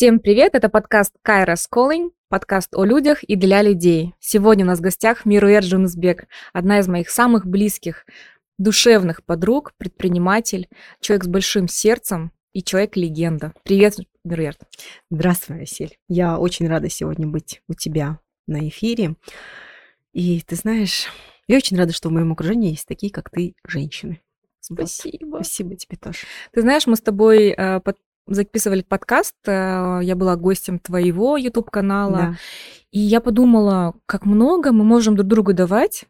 Всем привет, это подкаст Кайра Calling, подкаст о людях и для людей. Сегодня у нас в гостях Мируэр Джунсбек, одна из моих самых близких, душевных подруг, предприниматель, человек с большим сердцем и человек-легенда. Привет, Мируэр. Здравствуй, Асель. Я очень рада сегодня быть у тебя на эфире. И ты знаешь, я очень рада, что в моем окружении есть такие, как ты, женщины. Спасибо. Вот. Спасибо тебе тоже. Ты знаешь, мы с тобой э, под, записывали подкаст, э, я была гостем твоего YouTube-канала, да. и я подумала, как много мы можем друг другу давать,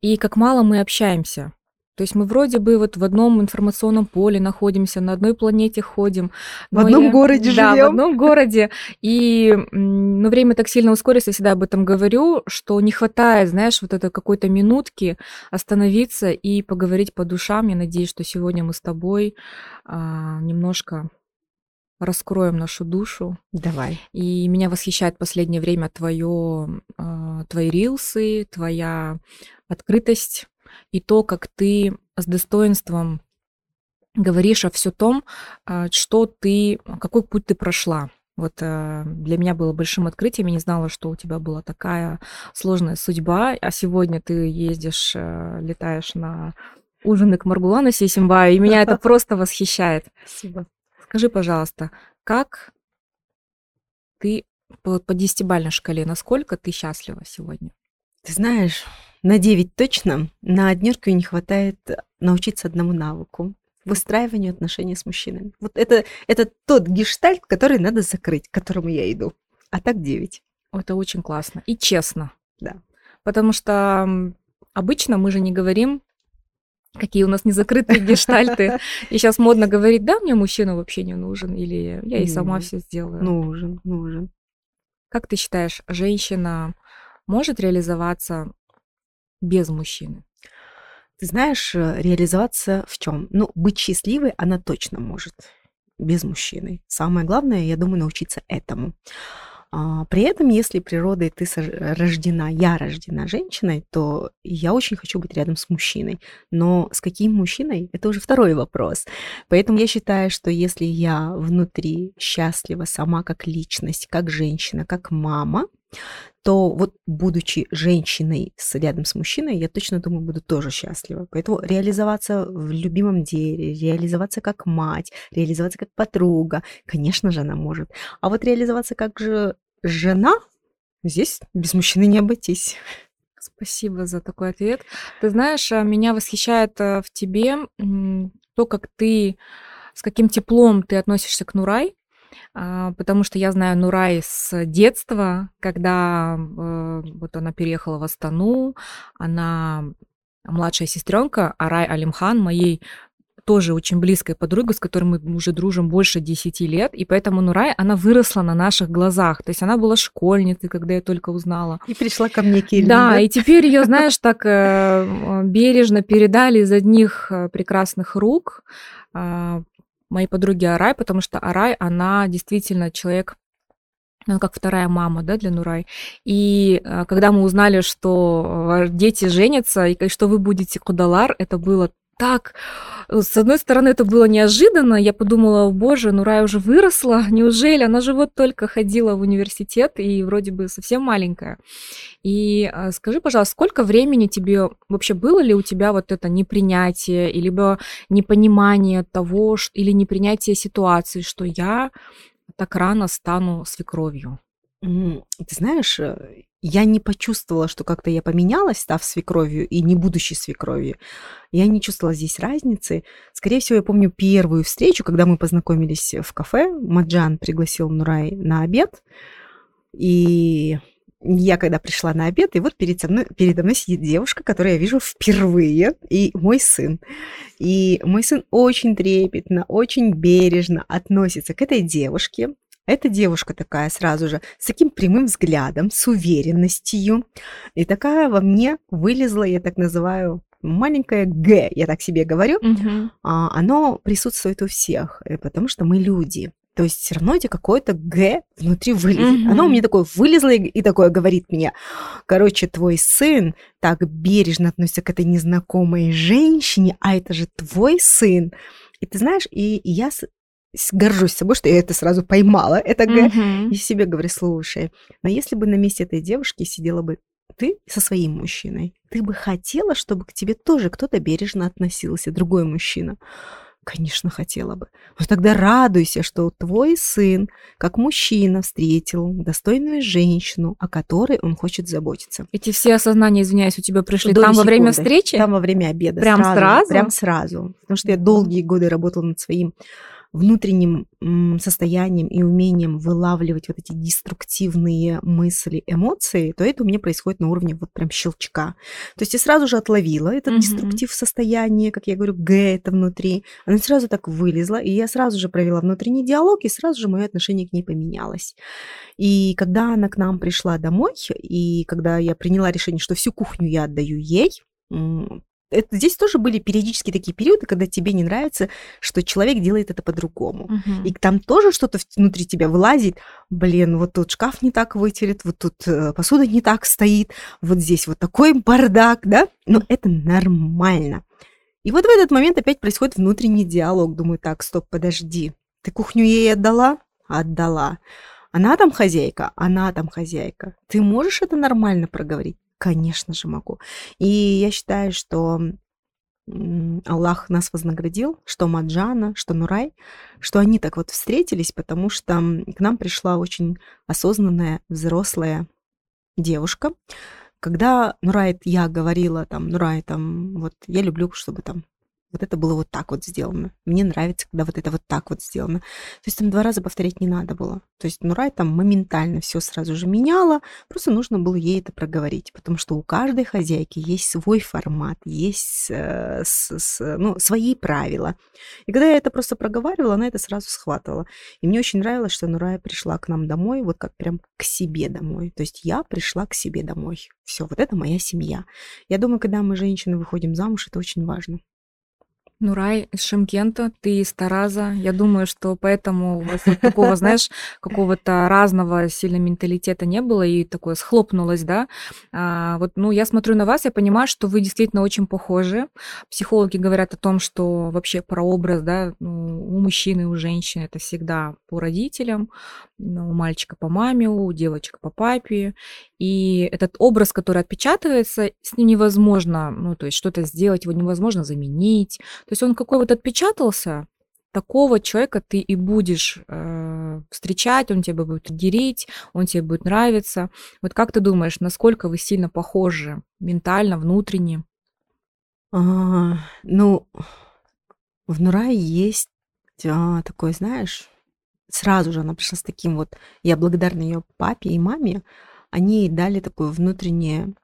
и как мало мы общаемся. То есть мы вроде бы вот в одном информационном поле находимся, на одной планете ходим. В одном я, городе да, живем. в одном городе. И ну, время так сильно ускорилось, я всегда об этом говорю, что не хватает, знаешь, вот это какой-то минутки остановиться и поговорить по душам. Я надеюсь, что сегодня мы с тобой а, немножко раскроем нашу душу. Давай. И меня восхищает в последнее время твое, э, твои рилсы, твоя открытость и то, как ты с достоинством говоришь о все том, э, что ты, какой путь ты прошла. Вот э, для меня было большим открытием, я не знала, что у тебя была такая сложная судьба, а сегодня ты ездишь, летаешь на ужины к Маргулану Сисимбаю, и меня это просто восхищает. Спасибо. Скажи, пожалуйста, как ты по, по десятибалльной шкале, насколько ты счастлива сегодня? Ты знаешь, на 9 точно, на однерку не хватает научиться одному навыку выстраиванию отношений с мужчинами. Вот это, это тот гештальт, который надо закрыть, к которому я иду. А так 9. Это очень классно и честно. Да. Потому что обычно мы же не говорим какие у нас незакрытые гештальты. И сейчас модно говорить, да, мне мужчина вообще не нужен, или я и сама все сделаю. Нужен, нужен. Как ты считаешь, женщина может реализоваться без мужчины? Ты знаешь, э, реализоваться в чем? Ну, быть счастливой она точно может без мужчины. Самое главное, я думаю, научиться этому. А, при этом, если природой ты рождена, я рождена женщиной, то я очень хочу быть рядом с мужчиной. Но с каким мужчиной, это уже второй вопрос. Поэтому я считаю, что если я внутри счастлива сама как личность, как женщина, как мама, то вот будучи женщиной с, рядом с мужчиной, я точно думаю, буду тоже счастлива. Поэтому реализоваться в любимом деле, реализоваться как мать, реализоваться как подруга, конечно же, она может. А вот реализоваться как же жена, здесь без мужчины не обойтись. Спасибо за такой ответ. Ты знаешь, а, меня восхищает э, в тебе то, как ты, с каким теплом ты относишься к Нурай, потому что я знаю Нурай с детства, когда э, вот она переехала в Астану, она младшая сестренка Арай Алимхан, моей тоже очень близкой подругой, с которой мы уже дружим больше 10 лет, и поэтому Нурай, она выросла на наших глазах, то есть она была школьницей, когда я только узнала. И пришла ко мне Кирилл. Да, да? и теперь ее, знаешь, так э, бережно передали из одних э, прекрасных рук а, моей подруги Арай, потому что Арай, она действительно человек ну, как вторая мама, да, для Нурай. И э, когда мы узнали, что э, дети женятся, и что вы будете Кудалар, это было так... С одной стороны, это было неожиданно. Я подумала, боже, Нурай уже выросла. Неужели? Она же вот только ходила в университет и вроде бы совсем маленькая. И а, скажи, пожалуйста, сколько времени тебе... Вообще было ли у тебя вот это непринятие, либо непонимание того, или непринятие ситуации, что я так рано стану свекровью? Ты знаешь, э, я не почувствовала, что как-то я поменялась, став свекровью и не будущей свекровью. Я не чувствовала здесь разницы. Скорее всего, я помню первую встречу, когда мы познакомились в кафе. Маджан пригласил Нурай на обед. И я когда пришла на обед, и вот перед мной, передо мной сидит девушка, которую я вижу впервые, и мой сын. И мой сын очень трепетно, очень бережно относится к этой девушке, эта девушка такая сразу же, с таким прямым взглядом, с уверенностью. И такая во мне вылезла, я так называю, маленькое Г, я так себе говорю, угу. а, оно присутствует у всех, э, потому что мы люди. То есть все равно эти какое-то Г внутри вылезет. Угу. Оно у меня такое вылезло и, и такое говорит мне. Короче, твой сын так бережно относится к этой незнакомой женщине, а это же твой сын. И ты знаешь, и, и я горжусь собой, что я это сразу поймала, это Г, Мгм. и себе говорю, слушай, но если бы на месте этой девушки сидела бы ты со своим мужчиной, ты бы хотела, чтобы к тебе тоже кто-то бережно относился, другой мужчина? Конечно, хотела бы. Но тогда радуйся, что твой сын, как мужчина, встретил достойную женщину, о которой он хочет заботиться. Эти все осознания, извиняюсь, у тебя пришли Доли там во время секунды. встречи? Там во время обеда. Прям же, сразу? Прям сразу. Потому что я Мгм. долгие годы работала над своим внутренним состоянием и умением вылавливать вот эти деструктивные мысли, эмоции, то это у меня происходит на уровне вот прям щелчка. То есть я сразу же отловила этот Мгм. деструктив состояния, как я говорю, Г это внутри. Она сразу так вылезла, и я сразу же провела внутренний диалог, и сразу же мое отношение к ней поменялось. И когда она к нам пришла домой, и когда я приняла решение, что всю кухню я отдаю ей, это, здесь тоже были периодически такие периоды, когда тебе не нравится, что человек делает это по-другому. Мгм. И там тоже что-то внутри тебя вылазит. Блин, вот тут шкаф не так вытерет, вот тут э, посуда не так стоит, вот здесь вот такой бардак, да? Но это нормально. И вот в этот момент опять происходит внутренний диалог. Думаю, так, стоп, подожди. Ты кухню ей отдала? Отдала. Она там хозяйка? Она там хозяйка. Ты можешь это нормально проговорить? Конечно же могу. И я считаю, что Аллах нас вознаградил, что Маджана, что Нурай, что они так вот встретились, потому что к нам пришла очень осознанная, взрослая девушка. Когда Нурай, я говорила там, Нурай, там, вот я люблю, чтобы там вот это было вот так вот сделано. Мне нравится, когда вот это вот так вот сделано. То есть там два раза повторять не надо было. То есть Нурай там моментально все сразу же меняла, просто нужно было ей это проговорить, потому что у каждой хозяйки есть свой формат, есть э, с- с- ну, свои правила. И когда я это просто проговаривала, она это сразу схватывала. И мне очень нравилось, что Нурая пришла к нам домой, вот как прям к себе домой. То есть я пришла к себе домой. Все, вот это моя семья. Я думаю, когда мы, женщины, выходим замуж, это очень важно. Нурай из Шимкента, ты из Тараза. Я думаю, что поэтому у вас вот такого, знаешь, какого-то разного сильно менталитета не было и такое схлопнулось, да. А, вот, ну, я смотрю на вас, я понимаю, что вы действительно очень похожи. Психологи говорят о том, что вообще прообраз, да, ну, у мужчины у женщины это всегда по родителям, ну, у мальчика по маме, у девочек по папе. И этот образ, который отпечатывается, с ним невозможно, ну, то есть что-то сделать, его невозможно заменить. То есть он какой вот отпечатался, такого человека ты и будешь э, встречать, он тебя будет триггерить, он тебе будет нравиться. Вот как ты думаешь, насколько вы сильно похожи ментально, внутренне? А, ну, в Нурае есть а, такое, знаешь, сразу же она пришла с таким вот, я благодарна ее папе и маме, они дали такое внутреннее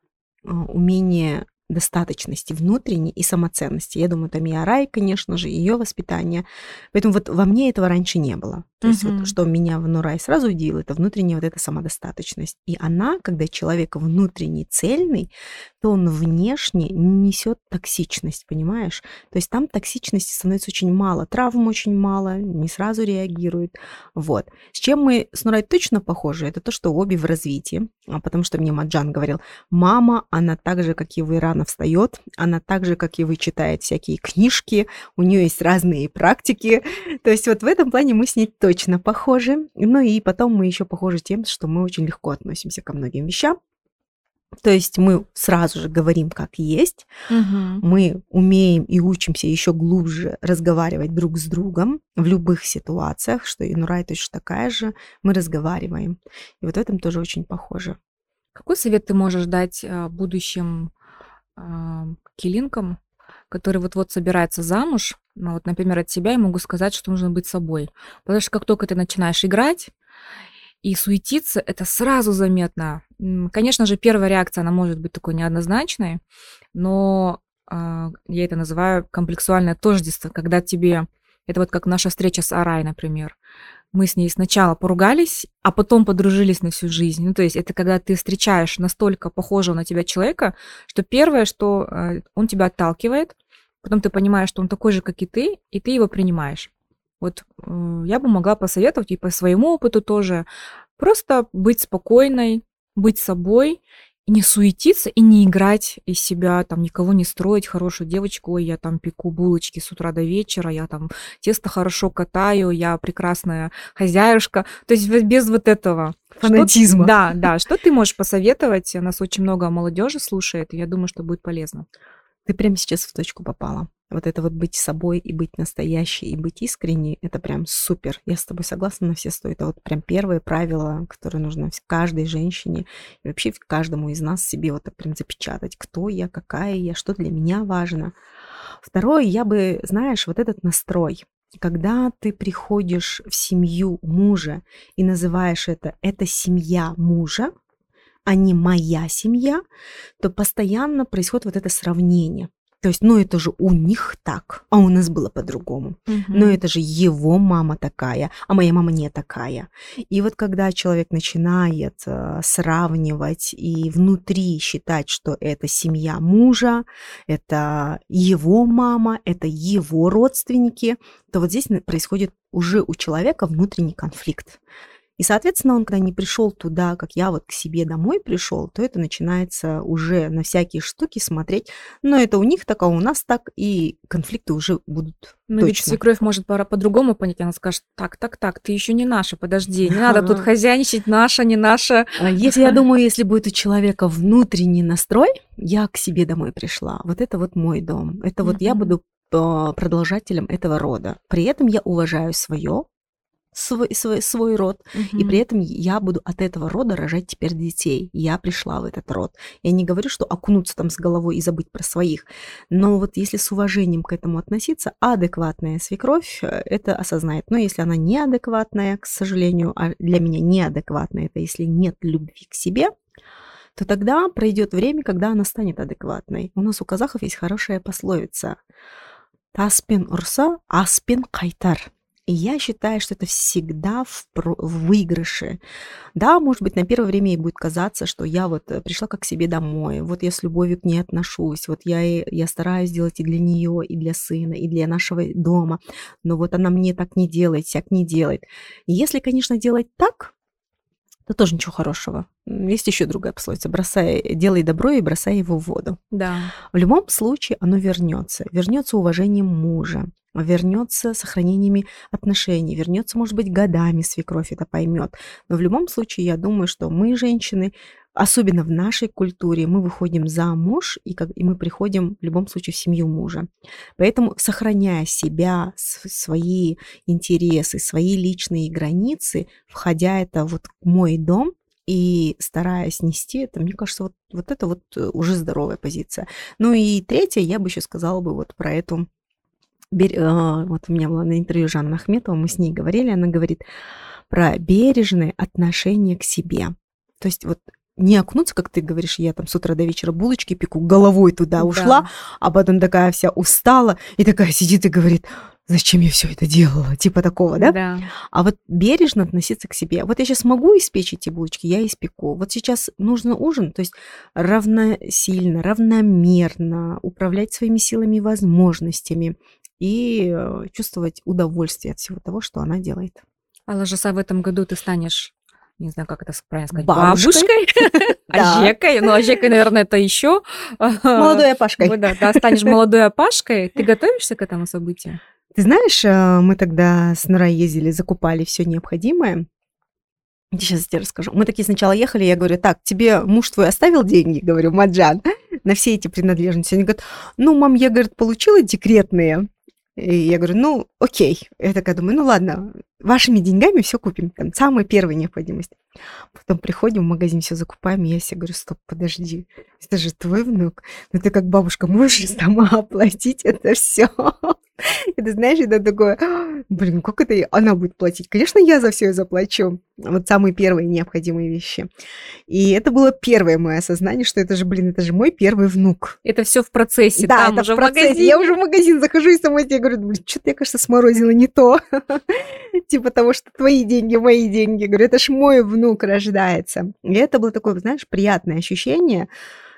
а, умение достаточности внутренней и самоценности. Я думаю, там и Арай, конечно же, ее воспитание. Поэтому вот во мне этого раньше не было. То есть вот что меня в Нурай сразу удивило, это внутренняя вот эта самодостаточность. И она, когда человек внутренний цельный, то он внешне несет токсичность, понимаешь? То есть там токсичности становится очень мало, травм очень мало, не сразу реагирует. Вот. С чем мы с Нурай точно похожи, это то, что обе в развитии. А Потому что мне Маджан говорил, мама, она так же, как и вы, рано встает, она так же, как и вы, читает всякие книжки, у нее есть разные практики. То есть вот в этом плане мы с ней точно похожи. Ну и потом мы еще похожи тем, что мы очень легко относимся ко многим вещам. То есть мы сразу же говорим, как есть, Мгм. мы умеем и учимся еще глубже разговаривать друг с другом в любых ситуациях, что и Нурай точно такая же, мы разговариваем. И вот в этом тоже очень похоже. Какой совет ты можешь дать а, будущим а, килинкам, которые вот-вот собираются замуж? Ну, вот, например, от себя я могу сказать, что нужно быть собой. Потому что как только ты начинаешь играть и суетиться, это сразу заметно. Конечно же, первая реакция, она может быть такой неоднозначной, но а, я это называю комплексуальное тождество, когда тебе... Это вот как наша встреча с Арай, например. Мы с ней сначала поругались, а потом подружились на всю жизнь. Ну, то есть это когда ты встречаешь настолько похожего на тебя человека, что первое, что э, он тебя отталкивает, потом ты понимаешь, что он такой же, как и ты, и ты его принимаешь. Вот э, я бы могла посоветовать и по своему опыту тоже просто быть спокойной, быть собой не суетиться и не играть из себя, там, никого не строить, хорошую девочку, ой, я там пеку булочки с утра до вечера, я там тесто хорошо катаю, я прекрасная хозяюшка. То есть без вот этого фанатизма. Что, да, да. Что ты можешь посоветовать? Нас очень много молодежи слушает, и я думаю, что будет полезно. Ты прямо сейчас в точку попала. Вот это вот быть собой и быть настоящей, и быть искренней, это прям супер. Я с тобой согласна на все сто. Это вот прям первые правила, которые нужно каждой женщине и вообще каждому из нас себе вот так прям запечатать. Кто я, какая я, что для меня важно. Второе, я бы, знаешь, вот этот настрой. Когда ты приходишь в семью мужа и называешь это «это семья мужа», а не моя семья, то постоянно происходит вот это сравнение. То есть, ну это же у них так, а у нас было по-другому. Угу. Но это же его мама такая, а моя мама не такая. И вот когда человек начинает э, сравнивать и внутри считать, что это семья мужа, это его мама, это его родственники, то вот здесь происходит уже у человека внутренний конфликт. И, соответственно, он, когда не пришел туда, как я вот к себе домой пришел, то это начинается уже на всякие штуки смотреть. Но это у них так, а у нас так, и конфликты уже будут но точно. ведь свекровь может по-другому понять. Она скажет, так, так, так, ты еще не наша, подожди, не надо тут хозяйничать, наша, не наша. А если, я думаю, если будет у человека внутренний настрой, я к себе домой пришла, вот это вот мой дом, это вот я буду а, продолжателем этого рода. При этом я уважаю свое, свой, свой, свой род, угу. и при этом я буду от этого рода рожать теперь детей. Я пришла в этот род. Я не говорю, что окунуться там с головой и забыть про своих, но вот если с уважением к этому относиться, адекватная свекровь э, это осознает. Но если она неадекватная, к сожалению, а для меня неадекватная, это если нет любви к себе, то тогда пройдет время, когда она станет адекватной. У нас у казахов есть хорошая пословица. Таспин урса, аспин кайтар. И я считаю, что это всегда в, про- в выигрыше. Да, может быть, на первое время ей будет казаться, что я вот э, пришла как к себе домой, вот я с любовью к ней отношусь, вот я, я стараюсь сделать и для нее, и для сына, и для нашего дома, но вот она мне так не делает, всяк не делает. И если, конечно, делать так, то тоже ничего хорошего. Есть еще другая пословица. Бросай, делай добро и бросай его в воду. Да. В любом случае оно вернется. Вернется уважением мужа, вернется сохранениями отношений, вернется, может быть, годами свекровь это поймет. Но в любом случае, я думаю, что мы, женщины, особенно в нашей культуре, мы выходим за муж, и, как, и мы приходим в любом случае в семью мужа. Поэтому, сохраняя себя, свои интересы, свои личные границы, входя это вот в мой дом, и стараясь нести это, мне кажется, вот, вот это вот э, уже здоровая позиция. Ну и третье, я бы еще сказала бы вот про эту а, вот у меня было на интервью Жанна Ахметова, мы с ней говорили, она говорит про бережное отношение к себе. То есть вот не окунуться, как ты говоришь, я там с утра до вечера булочки пеку, головой туда ушла, да. а потом такая вся устала и такая сидит и говорит, зачем я все это делала, типа такого, да? Да. А вот бережно относиться к себе. Вот я сейчас могу испечь эти булочки, я испеку. Вот сейчас нужно ужин, то есть равносильно, равномерно управлять своими силами и возможностями и э, чувствовать удовольствие от всего того, что она делает. Алла Жаса, в этом году ты станешь не знаю, как это правильно сказать, бабушкой, ажекой, ну, ажекой, наверное, это еще... Молодой опашкой. Да, да, станешь молодой опашкой. Ты готовишься к этому событию? Ты знаешь, э, мы тогда с Нурой ездили, закупали все необходимое. Сейчас я тебе расскажу. Мы такие сначала ехали, я говорю, так, тебе муж твой оставил деньги, говорю, Маджан, на все эти принадлежности. Они говорят, ну, мам, я, говорит, получила декретные. И я говорю, ну, окей. Я такая думаю, ну ладно, вашими деньгами все купим, там, самая первая необходимость. Потом приходим в магазин, все закупаем, и я себе говорю, стоп, подожди, это же твой внук, ну ты как бабушка можешь сама оплатить это все. И ты знаешь, это такое, блин, как это она будет платить? Конечно, я за все заплачу. Вот самые первые необходимые вещи. И это было первое мое осознание, что это же, блин, это же мой первый внук. Это все в процессе. Да, там это уже в процессе. Магазин. Я уже в магазин захожу и сама тебе говорю, блин, что-то я, кажется, сморозила не то. Типа того, что твои деньги, мои деньги. Говорю, это ж мой внук рождается. И это было такое, знаешь, приятное ощущение,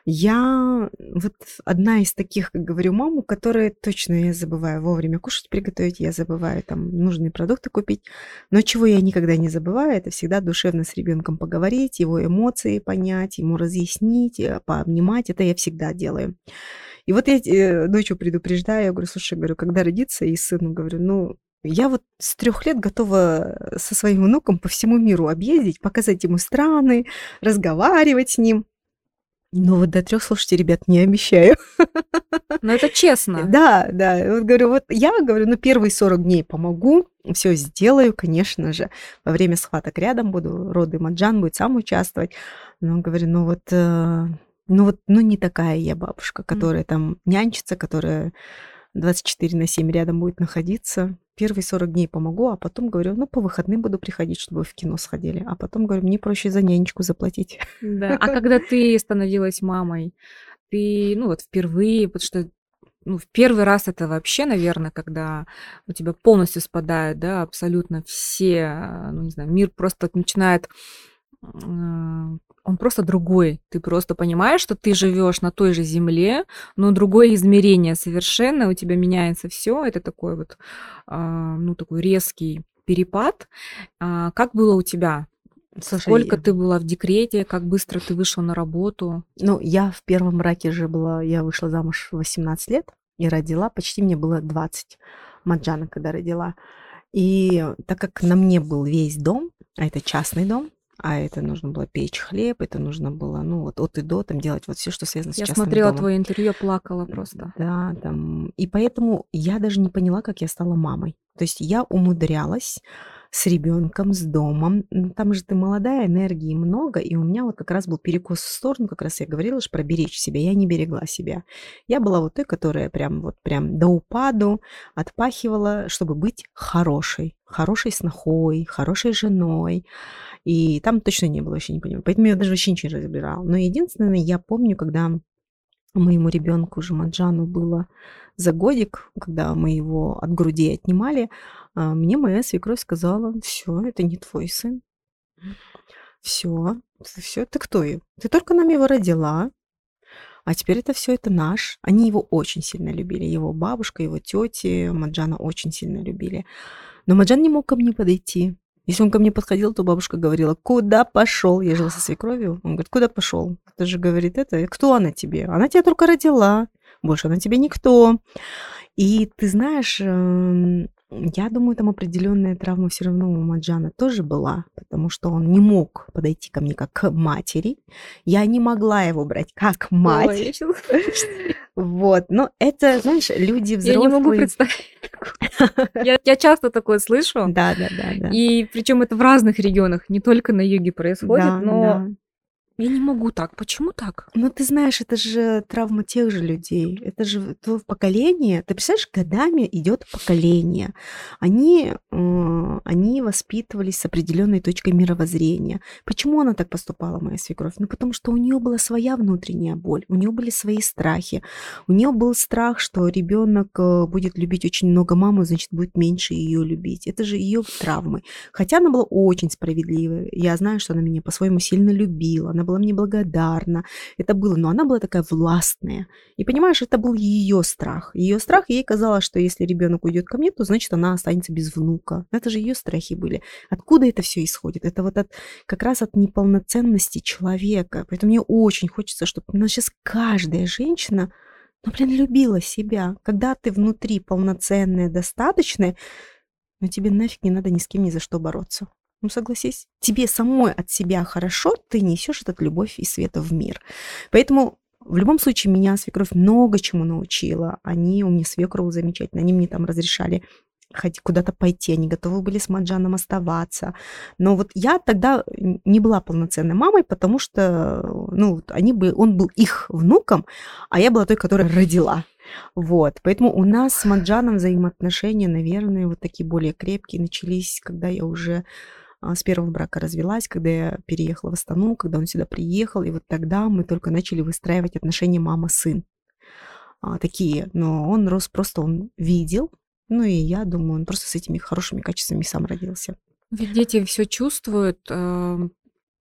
Я вот одна из таких, как говорю, мам, у которой точно я забываю вовремя кушать, приготовить, я забываю там нужные продукты купить. Но чего я никогда не забываю, это всегда душевно с ребенком поговорить, его эмоции понять, ему разъяснить, э, пообнимать. Это я всегда делаю. И вот я э, дочь предупреждаю, я говорю, слушай, говорю, когда родится, и сыну говорю, ну, я вот с трех лет готова э, со своим внуком по всему миру объездить, показать ему страны, разговаривать с ним. Но вот до трех, слушайте, ребят, не обещаю. Но это честно. Да, да. Вот говорю, вот я говорю, ну первые 40 дней помогу, все сделаю, конечно же. Во время схваток рядом буду, роды Маджан будет сам участвовать. Но говорю, ну вот, э, ну вот, ну не такая я бабушка, которая mm. там нянчится, которая 24 на 7 рядом будет находиться первые 40 дней помогу, а потом говорю, ну, по выходным буду приходить, чтобы в кино сходили. А потом говорю, мне проще за нянечку заплатить. Да. А когда ты становилась мамой, ты, ну, вот впервые, потому что ну, в первый раз это вообще, наверное, когда у тебя полностью спадает, да, абсолютно все, ну, не знаю, мир просто начинает он просто другой. Ты просто понимаешь, что ты живешь на той же земле, но другое измерение совершенно, у тебя меняется все. Это такой вот, а, ну, такой резкий перепад. А, как было у тебя? Слушай, Сколько ты была в декрете, как быстро ты вышла на работу? Ну, я в первом браке же была, я вышла замуж в 18 лет и родила, почти мне было 20, Маджана, когда родила. И так как на мне был весь дом, а это частный дом, а это нужно было печь хлеб, это нужно было, ну, вот от и до, там делать вот все, что связано с Я смотрела домом. твое интервью, плакала просто. Да, там, и поэтому я даже не поняла, как я стала мамой. То есть я умудрялась с ребенком, с домом. Там же ты молодая, энергии много, и у меня вот как раз был перекос в сторону, как раз я говорила, что проберечь себя. Я не берегла себя. Я была вот той, которая прям вот прям до упаду отпахивала, чтобы быть хорошей, хорошей снохой, хорошей женой. И там точно не было, вообще не понимаю. Поэтому я даже вообще ничего не разбирала. Но единственное, я помню, когда моему ребенку Жамаджану было за годик, когда мы его от груди отнимали, а, мне моя свекровь сказала, все, это не твой сын. Все, все, ты кто? Ты только нам его родила, а теперь это все это наш. Они его очень сильно любили. Его бабушка, его тети Маджана очень сильно любили. Но Маджан не мог ко мне подойти. Если он ко мне подходил, то бабушка говорила, куда пошел? Я жила со свекровью. Он говорит, куда пошел? Это же говорит это, кто она тебе? Она тебя только родила. Больше она тебе никто. И ты знаешь, эм, я думаю, там определенная травма все равно у Маджана тоже была, потому что он не мог подойти ко мне как к матери. Я не могла его брать как мать. Ой, вот, но это, знаешь, люди взрослые. Я не могу представить. Я, я часто такое слышу. Да, да, да, да. И причем это в разных регионах, не только на юге происходит, да, но да. Я не могу так. Почему так? Ну, ты знаешь, это же травма тех же людей. Это же то поколение. Ты представляешь, годами идет поколение. Они, э, они воспитывались с определенной точкой мировоззрения. Почему она так поступала, моя свекровь? Ну, потому что у нее была своя внутренняя боль, у нее были свои страхи. У нее был страх, что ребенок э, будет любить очень много маму, значит, будет меньше ее любить. Это же ее травмы. Хотя она была очень справедливой. Я знаю, что она меня по-своему сильно любила. Она была мне благодарна. Это было, но она была такая властная. И понимаешь, это был ее страх. Ее страх, ей казалось, что если ребенок уйдет ко мне, то значит она останется без внука. Это же ее страхи были. Откуда это все исходит? Это вот от, как раз от неполноценности человека. Поэтому мне очень хочется, чтобы у нас сейчас каждая женщина ну, блин, любила себя. Когда ты внутри полноценная, достаточная, но тебе нафиг не надо ни с кем ни за что бороться. Ну, согласись, тебе самой от себя хорошо, ты несешь этот любовь и света в мир. Поэтому в любом случае меня свекровь много чему научила. Они у меня свекровь замечательно, они мне там разрешали хоть куда-то пойти, они готовы были с Маджаном оставаться. Но вот я тогда не была полноценной мамой, потому что, ну, они бы, он был их внуком, а я была той, которая родила. Вот, поэтому у нас с Маджаном взаимоотношения, наверное, вот такие более крепкие начались, когда я уже с первого брака развелась, когда я переехала в Астану, когда он сюда приехал, и вот тогда мы только начали выстраивать отношения мама-сын. А, такие, но он рос просто, он видел, ну и я думаю, он просто с этими хорошими качествами сам родился. Ведь дети все чувствуют, эм,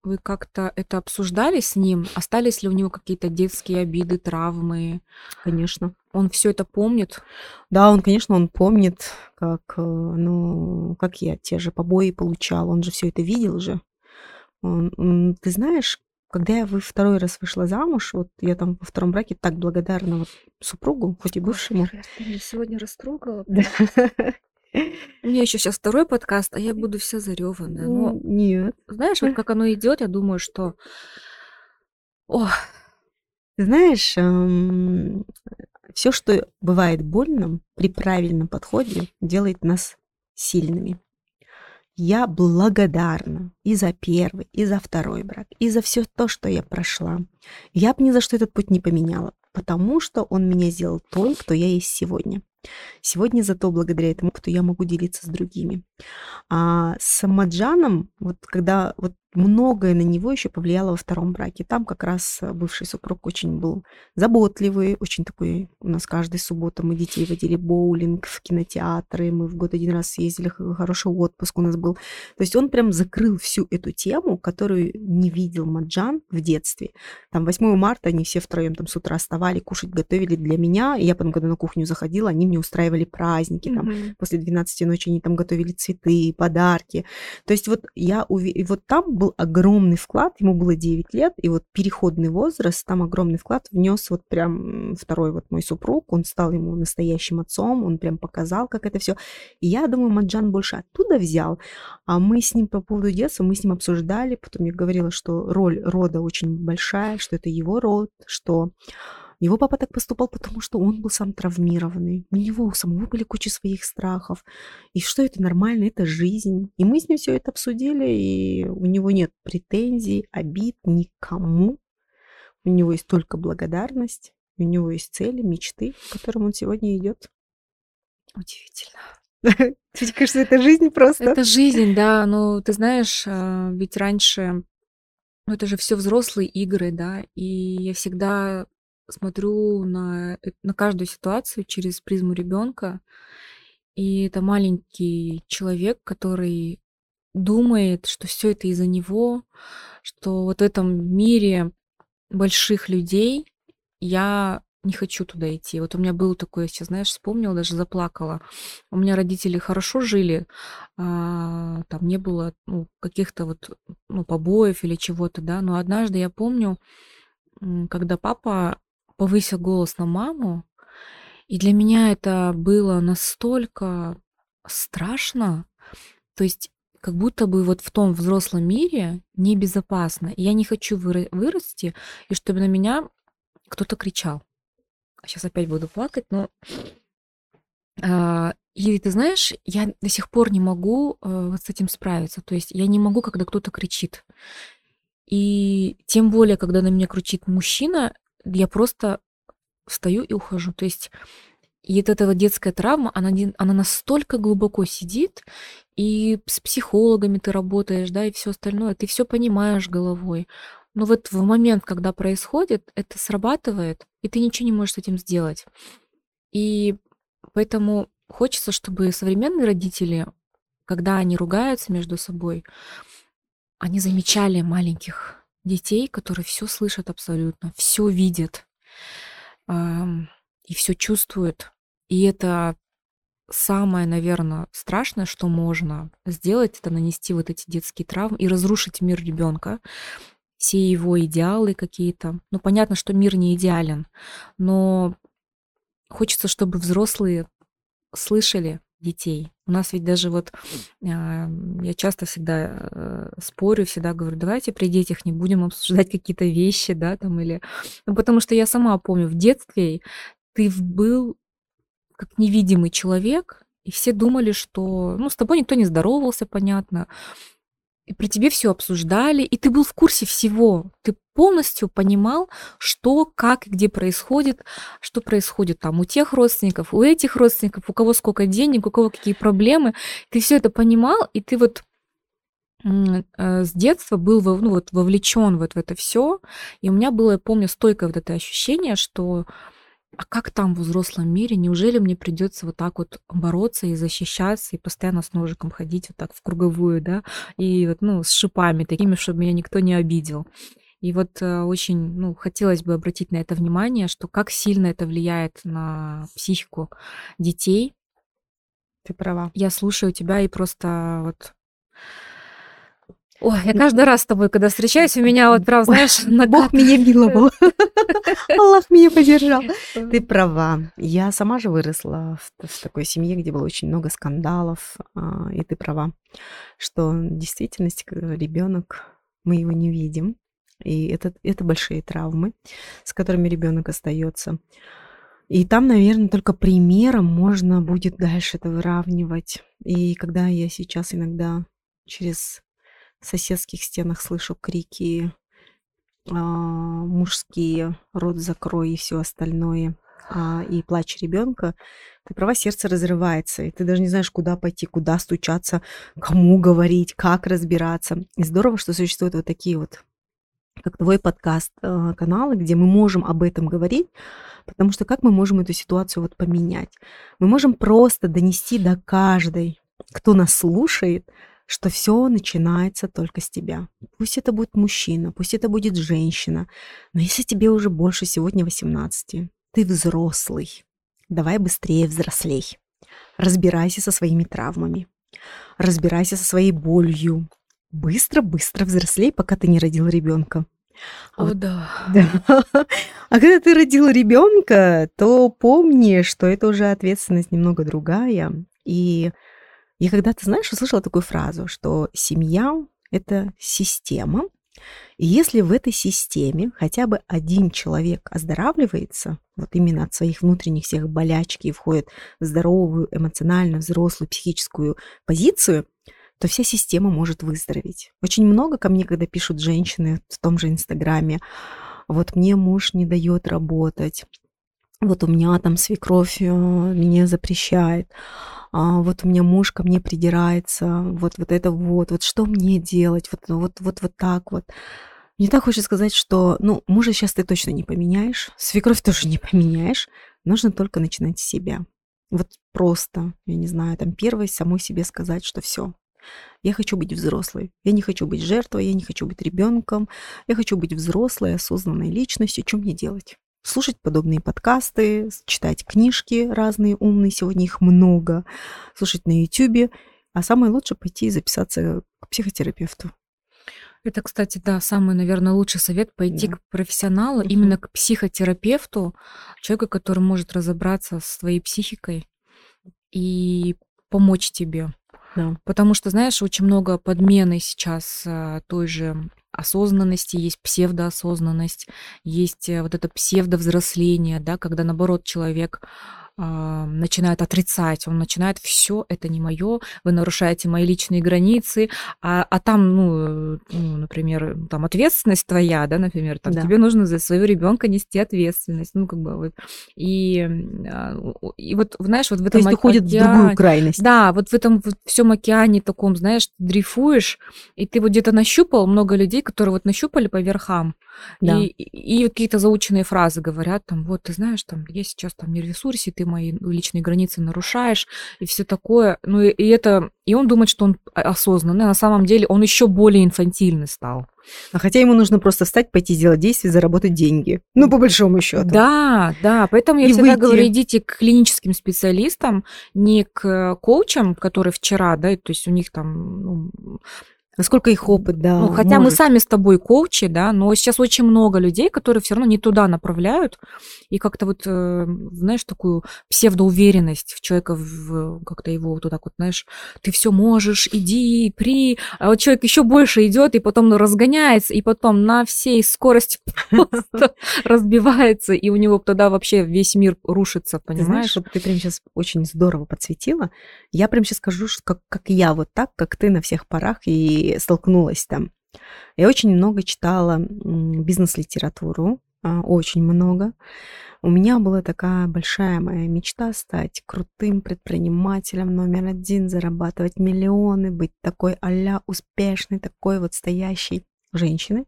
вы как-то это обсуждали с ним? Остались ли у него какие-то детские обиды, травмы? Конечно. Он все это помнит? Да, он, конечно, он помнит, как, э, ну, как я те же побои получал. Он же все это видел же. Он, он, ты знаешь, когда я второй раз вышла замуж, вот я там во втором браке так благодарна вот супругу, хоть и бывшему. Ты меня сегодня растрогала. У меня еще сейчас второй подкаст, а я буду вся зареванная. Но, Ну, Нет. знаешь, вот как оно идет, я думаю, что... Ох, Ты знаешь, все, что бывает больным, при правильном подходе делает нас сильными. Я благодарна и за первый, и за второй брак, и за все то, что я прошла. Я бы ни за что этот путь не поменяла, потому что он меня сделал той, кто я есть сегодня. Сегодня зато благодаря этому, кто я могу делиться с другими. А с Маджаном, вот когда вот многое на него еще повлияло во втором браке. Там как раз э, бывший супруг очень был заботливый, очень такой. У нас каждую субботу мы детей водили боулинг, в кинотеатры, мы в год один раз съездили, х- хороший отпуск у нас был. То есть он прям закрыл всю эту тему, которую не видел Маджан в детстве. Там 8 марта они все втроем там с утра вставали, кушать готовили для меня. И я потом, когда на кухню заходила, они мне устраивали праздники. Там мгм. после 12 ночи они там готовили цветы, подарки. То есть вот я уве- и вот там был огромный вклад, ему было 9 лет, и вот переходный возраст, там огромный вклад внес вот прям второй вот мой супруг, он стал ему настоящим отцом, он прям показал, как это все. И я думаю, Маджан больше оттуда взял, а мы с ним по поводу детства, мы с ним обсуждали, потом я говорила, что роль рода очень большая, что это его род, что его папа так поступал, потому что он был сам травмированный. У него у самого были куча своих страхов. И что это нормально, это жизнь. И мы с ним все это обсудили, и у него нет претензий, обид никому. У него есть только благодарность, у него есть цели, мечты, к которым он сегодня идет. Удивительно. Тебе кажется, это жизнь просто? Это жизнь, да. Ну, ты знаешь, а, ведь раньше, ну, это же все взрослые игры, да, и я всегда смотрю на, на каждую ситуацию через призму ребенка, и это маленький человек, который думает, что все это из-за него, что вот в этом мире больших людей я не хочу туда идти. Вот у меня было такое, я сейчас, знаешь, вспомнила, даже заплакала. У меня родители хорошо жили, а, там не было ну, каких-то вот ну, побоев или чего-то, да. Но однажды я помню, когда папа повысил голос на маму, и для меня это было настолько страшно, то есть как будто бы вот в том взрослом мире небезопасно. И я не хочу выра- вырасти, и чтобы на меня кто-то кричал. Сейчас опять буду плакать, но... а, И ты знаешь, я до сих пор не могу э, вот с этим справиться. То есть я не могу, когда кто-то кричит. И тем более, когда на меня кричит мужчина, я просто встаю и ухожу. То есть и вот эта вот детская травма, она, она настолько глубоко сидит, и с психологами ты работаешь, да, и все остальное, ты все понимаешь головой. Но вот в момент, когда происходит, это срабатывает, и ты ничего не можешь с этим сделать. И поэтому хочется, чтобы современные родители, когда они ругаются между собой, они замечали маленьких детей, которые все слышат абсолютно, все видят и все чувствуют. И это самое, наверное, страшное, что можно сделать, это нанести вот эти детские травмы и разрушить мир ребенка, все его идеалы какие-то. Ну, понятно, что мир не идеален, но хочется, чтобы взрослые слышали детей. У нас ведь даже вот а, я часто всегда э, спорю, всегда говорю, давайте при детях не будем обсуждать какие-то вещи, да, там или... Ну, потому что я сама помню, в детстве ты был как невидимый человек, и все думали, что, ну, с тобой никто не здоровался, понятно, и при тебе все обсуждали, и ты был в курсе всего. Ты полностью понимал, что, как и где происходит, что происходит там у тех родственников, у этих родственников, у кого сколько денег, у кого какие проблемы. Ты все это понимал, и ты вот э, с детства был ну, вот, вовлечен вот в это все. И у меня было, я помню, стойкое вот это ощущение, что а как там в взрослом мире? Неужели мне придется вот так вот бороться и защищаться, и постоянно с ножиком ходить вот так в круговую, да, и вот, ну, с шипами такими, чтобы меня никто не обидел. И вот э, очень, ну, хотелось бы обратить на это внимание, что как сильно это влияет на психику детей. Ты права. Я слушаю тебя и просто вот Ой, я каждый раз с тобой, когда встречаюсь, у меня вот прям, знаешь, накат... Бог меня миловал. Аллах меня поддержал. Ты права. Я сама же выросла в, в такой семье, где было очень много скандалов. А, и ты права, что в действительности, ребенок, мы его не видим. И это, это большие травмы, с которыми ребенок остается. И там, наверное, только примером можно будет дальше это выравнивать. И когда я сейчас иногда через соседских стенах слышу крики а, мужские, рот закрой и все остальное, а, и плач ребенка, ты права, сердце разрывается, и ты даже не знаешь, куда пойти, куда стучаться, кому говорить, как разбираться. И здорово, что существуют вот такие вот как твой подкаст а, каналы, где мы можем об этом говорить, потому что как мы можем эту ситуацию вот поменять? Мы можем просто донести до каждой, кто нас слушает, что все начинается только с тебя. Пусть это будет мужчина, пусть это будет женщина, но если тебе уже больше сегодня 18, ты взрослый, давай быстрее взрослей. Разбирайся со своими травмами, разбирайся со своей болью. Быстро-быстро взрослей, пока ты не родил ребенка. А О, вот, да. да. А когда ты родил ребенка, то помни, что это уже ответственность немного другая. И я когда-то, знаешь, услышала такую фразу, что семья — это система, и если в этой системе хотя бы один человек оздоравливается, вот именно от своих внутренних всех болячки и входит в здоровую, эмоционально взрослую, психическую позицию, то вся система может выздороветь. Очень много ко мне, когда пишут женщины в том же Инстаграме, вот мне муж не дает работать, вот у меня там свекровь э, меня запрещает, а, вот у меня муж ко мне придирается, вот, вот это вот, вот что мне делать, вот, вот, вот, вот так вот. Мне так хочется сказать, что, ну, мужа сейчас ты точно не поменяешь, свекровь тоже не поменяешь, нужно только начинать с себя. Вот просто, я не знаю, там первой самой себе сказать, что все, я хочу быть взрослой. Я не хочу быть жертвой, я не хочу быть ребенком. Я хочу быть взрослой, осознанной личностью. Что мне делать? Слушать подобные подкасты, читать книжки разные умные, сегодня их много, слушать на YouTube. А самое лучшее пойти и записаться к психотерапевту. Это, кстати, да, самый, наверное, лучший совет пойти да. к профессионалу, угу. именно к психотерапевту, человеку, который может разобраться с твоей психикой и помочь тебе. Да. Потому что, знаешь, очень много подмены сейчас а, той же осознанности, есть псевдоосознанность, есть э, вот это псевдовзросление, да, когда наоборот человек начинает отрицать, он начинает все это не мое, вы нарушаете мои личные границы, а, а там, ну, ну, например, там ответственность твоя, да, например, там да. тебе нужно за своего ребенка нести ответственность, ну как бы вот и а, и вот знаешь вот в этом То есть уходит в другую крайность. Да, вот в этом вот всем океане таком, знаешь, дрейфуешь, и ты вот где-то нащупал много людей, которые вот нащупали по верхам, да. и, и, и какие-то заученные фразы говорят, там, вот ты знаешь, там я сейчас там не в ресурсе, ты мои личные границы нарушаешь и все такое. Ну и, и это, и он думает, что он осознанный, а на самом деле он еще более инфантильный стал. А хотя ему нужно просто встать, пойти сделать действие, заработать деньги. Ну, по большому счету. Да, да. Поэтому я и всегда выйти. говорю, идите к клиническим специалистам, не к коучам, которые вчера, да, то есть у них там ну, Насколько их опыт, да. Ну, хотя может. мы сами с тобой коучи, да, но сейчас очень много людей, которые все равно не туда направляют. И как-то вот, э, знаешь, такую псевдоуверенность в человека, в, как-то его вот так вот, знаешь, ты все можешь, иди, при. А вот человек еще больше идет и потом разгоняется, и потом на всей скорости просто разбивается, и у него тогда вообще весь мир рушится, понимаешь? Знаешь, ты прям сейчас очень здорово подсветила. Я прям сейчас скажу, что как, как я вот так, как ты на всех парах, и столкнулась там. Я очень много читала бизнес-литературу, а, очень много. У меня была такая большая моя мечта стать крутым предпринимателем номер один, зарабатывать миллионы, быть такой а успешной, такой вот стоящей женщиной.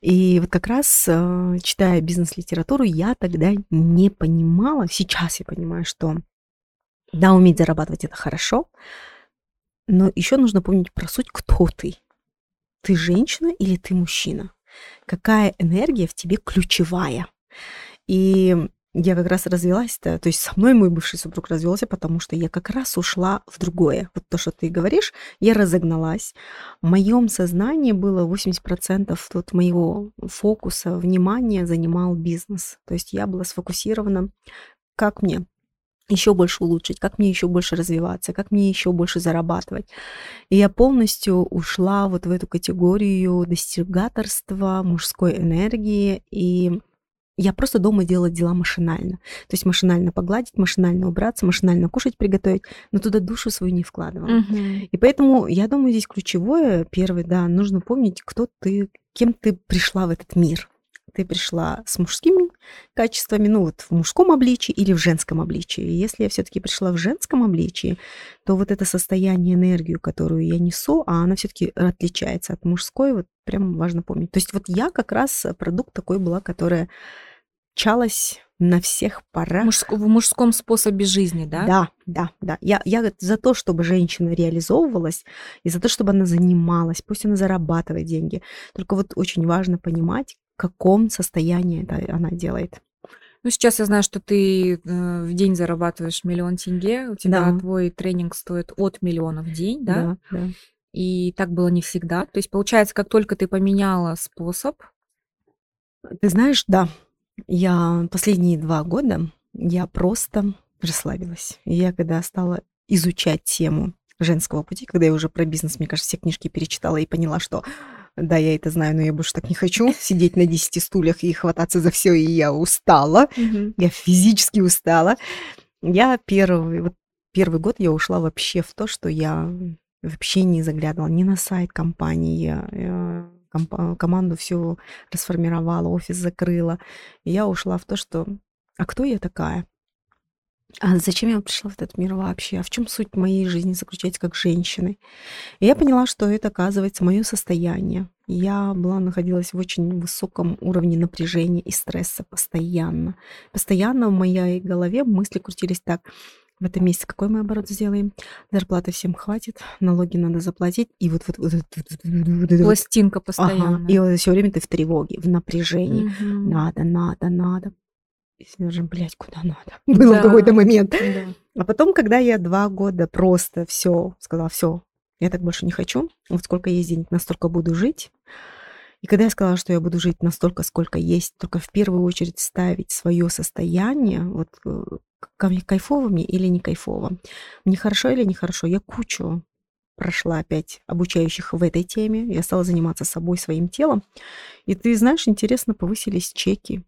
И вот как раз, э, читая бизнес-литературу, я тогда не понимала, сейчас я понимаю, что да, уметь зарабатывать это хорошо, но еще нужно помнить про суть, кто ты. Ты женщина или ты мужчина? Какая энергия в тебе ключевая? И я как раз развелась-то, то есть со мной мой бывший супруг развелся, потому что я как раз ушла в другое. Вот то, что ты говоришь, я разогналась. В моем сознании было 80% вот моего фокуса, внимания занимал бизнес. То есть я была сфокусирована, как мне еще больше улучшить, как мне еще больше развиваться, как мне еще больше зарабатывать. И я полностью ушла вот в эту категорию достигаторства, мужской энергии, и я просто дома делала дела машинально. То есть машинально погладить, машинально убраться, машинально кушать, приготовить, но туда душу свою не вкладывала. Мгм. И поэтому я думаю, здесь ключевое, первое, да, нужно помнить, кто ты, кем ты пришла в этот мир. Ты пришла с мужскими качествами, ну вот в мужском обличии или в женском обличии. Если я все-таки пришла в женском обличии, то вот это состояние, энергию, которую я несу, а она все-таки отличается от мужской, вот прям важно помнить. То есть вот я как раз продукт такой была, которая чалась на всех парах. Мужск- в мужском способе жизни, да? Да, да, да. Я, я за то, чтобы женщина реализовывалась, и за то, чтобы она занималась, пусть она зарабатывает деньги. Только вот очень важно понимать, каком состоянии это она делает. Ну, сейчас я знаю, что ты э, в день зарабатываешь миллион тенге, у тебя Да. твой тренинг стоит от миллиона в день, да? Да, да. И так было не всегда. То есть, получается, как только ты поменяла способ, Ты знаешь, да, я последние два года я просто расслабилась. И Я когда стала изучать тему женского пути, когда я уже про бизнес, мне кажется, все книжки перечитала и поняла, что да, я это знаю, но я больше так не хочу сидеть на 10 стульях и хвататься за все, и я устала. Я физически устала. Я первый, вот первый год я ушла вообще в то, что я вообще не заглядывала ни на сайт компании, э, компа- команду всю расформировала, офис закрыла. И я ушла в то, что а кто я такая? А зачем я пришла в этот мир вообще? А в чем суть моей жизни заключается как женщины? И я поняла, что это, оказывается, мое состояние. Я была, находилась в очень высоком уровне напряжения и стресса постоянно. Постоянно в моей голове мысли крутились так. В этом месяце какой мы оборот сделаем? Зарплаты всем хватит, налоги надо заплатить. И вот, вот, вот, вот, вот, вот, пластинка Ага. постоянно. И вот все время ты в тревоге, в напряжении. Мгм. Надо, надо, надо. И Сережа, блядь, куда надо? Было Да. в какой-то момент. Да. А потом, когда я два года просто все сказала, все, я так больше не хочу. Вот сколько есть денег, настолько буду жить. И когда я сказала, что я буду жить настолько, сколько есть, только в первую очередь ставить свое состояние, вот э, кай- кайфово мне или не кайфово, мне хорошо или нехорошо, я кучу прошла опять обучающих в этой теме, я стала заниматься собой, своим телом. И ты знаешь, интересно, повысились чеки.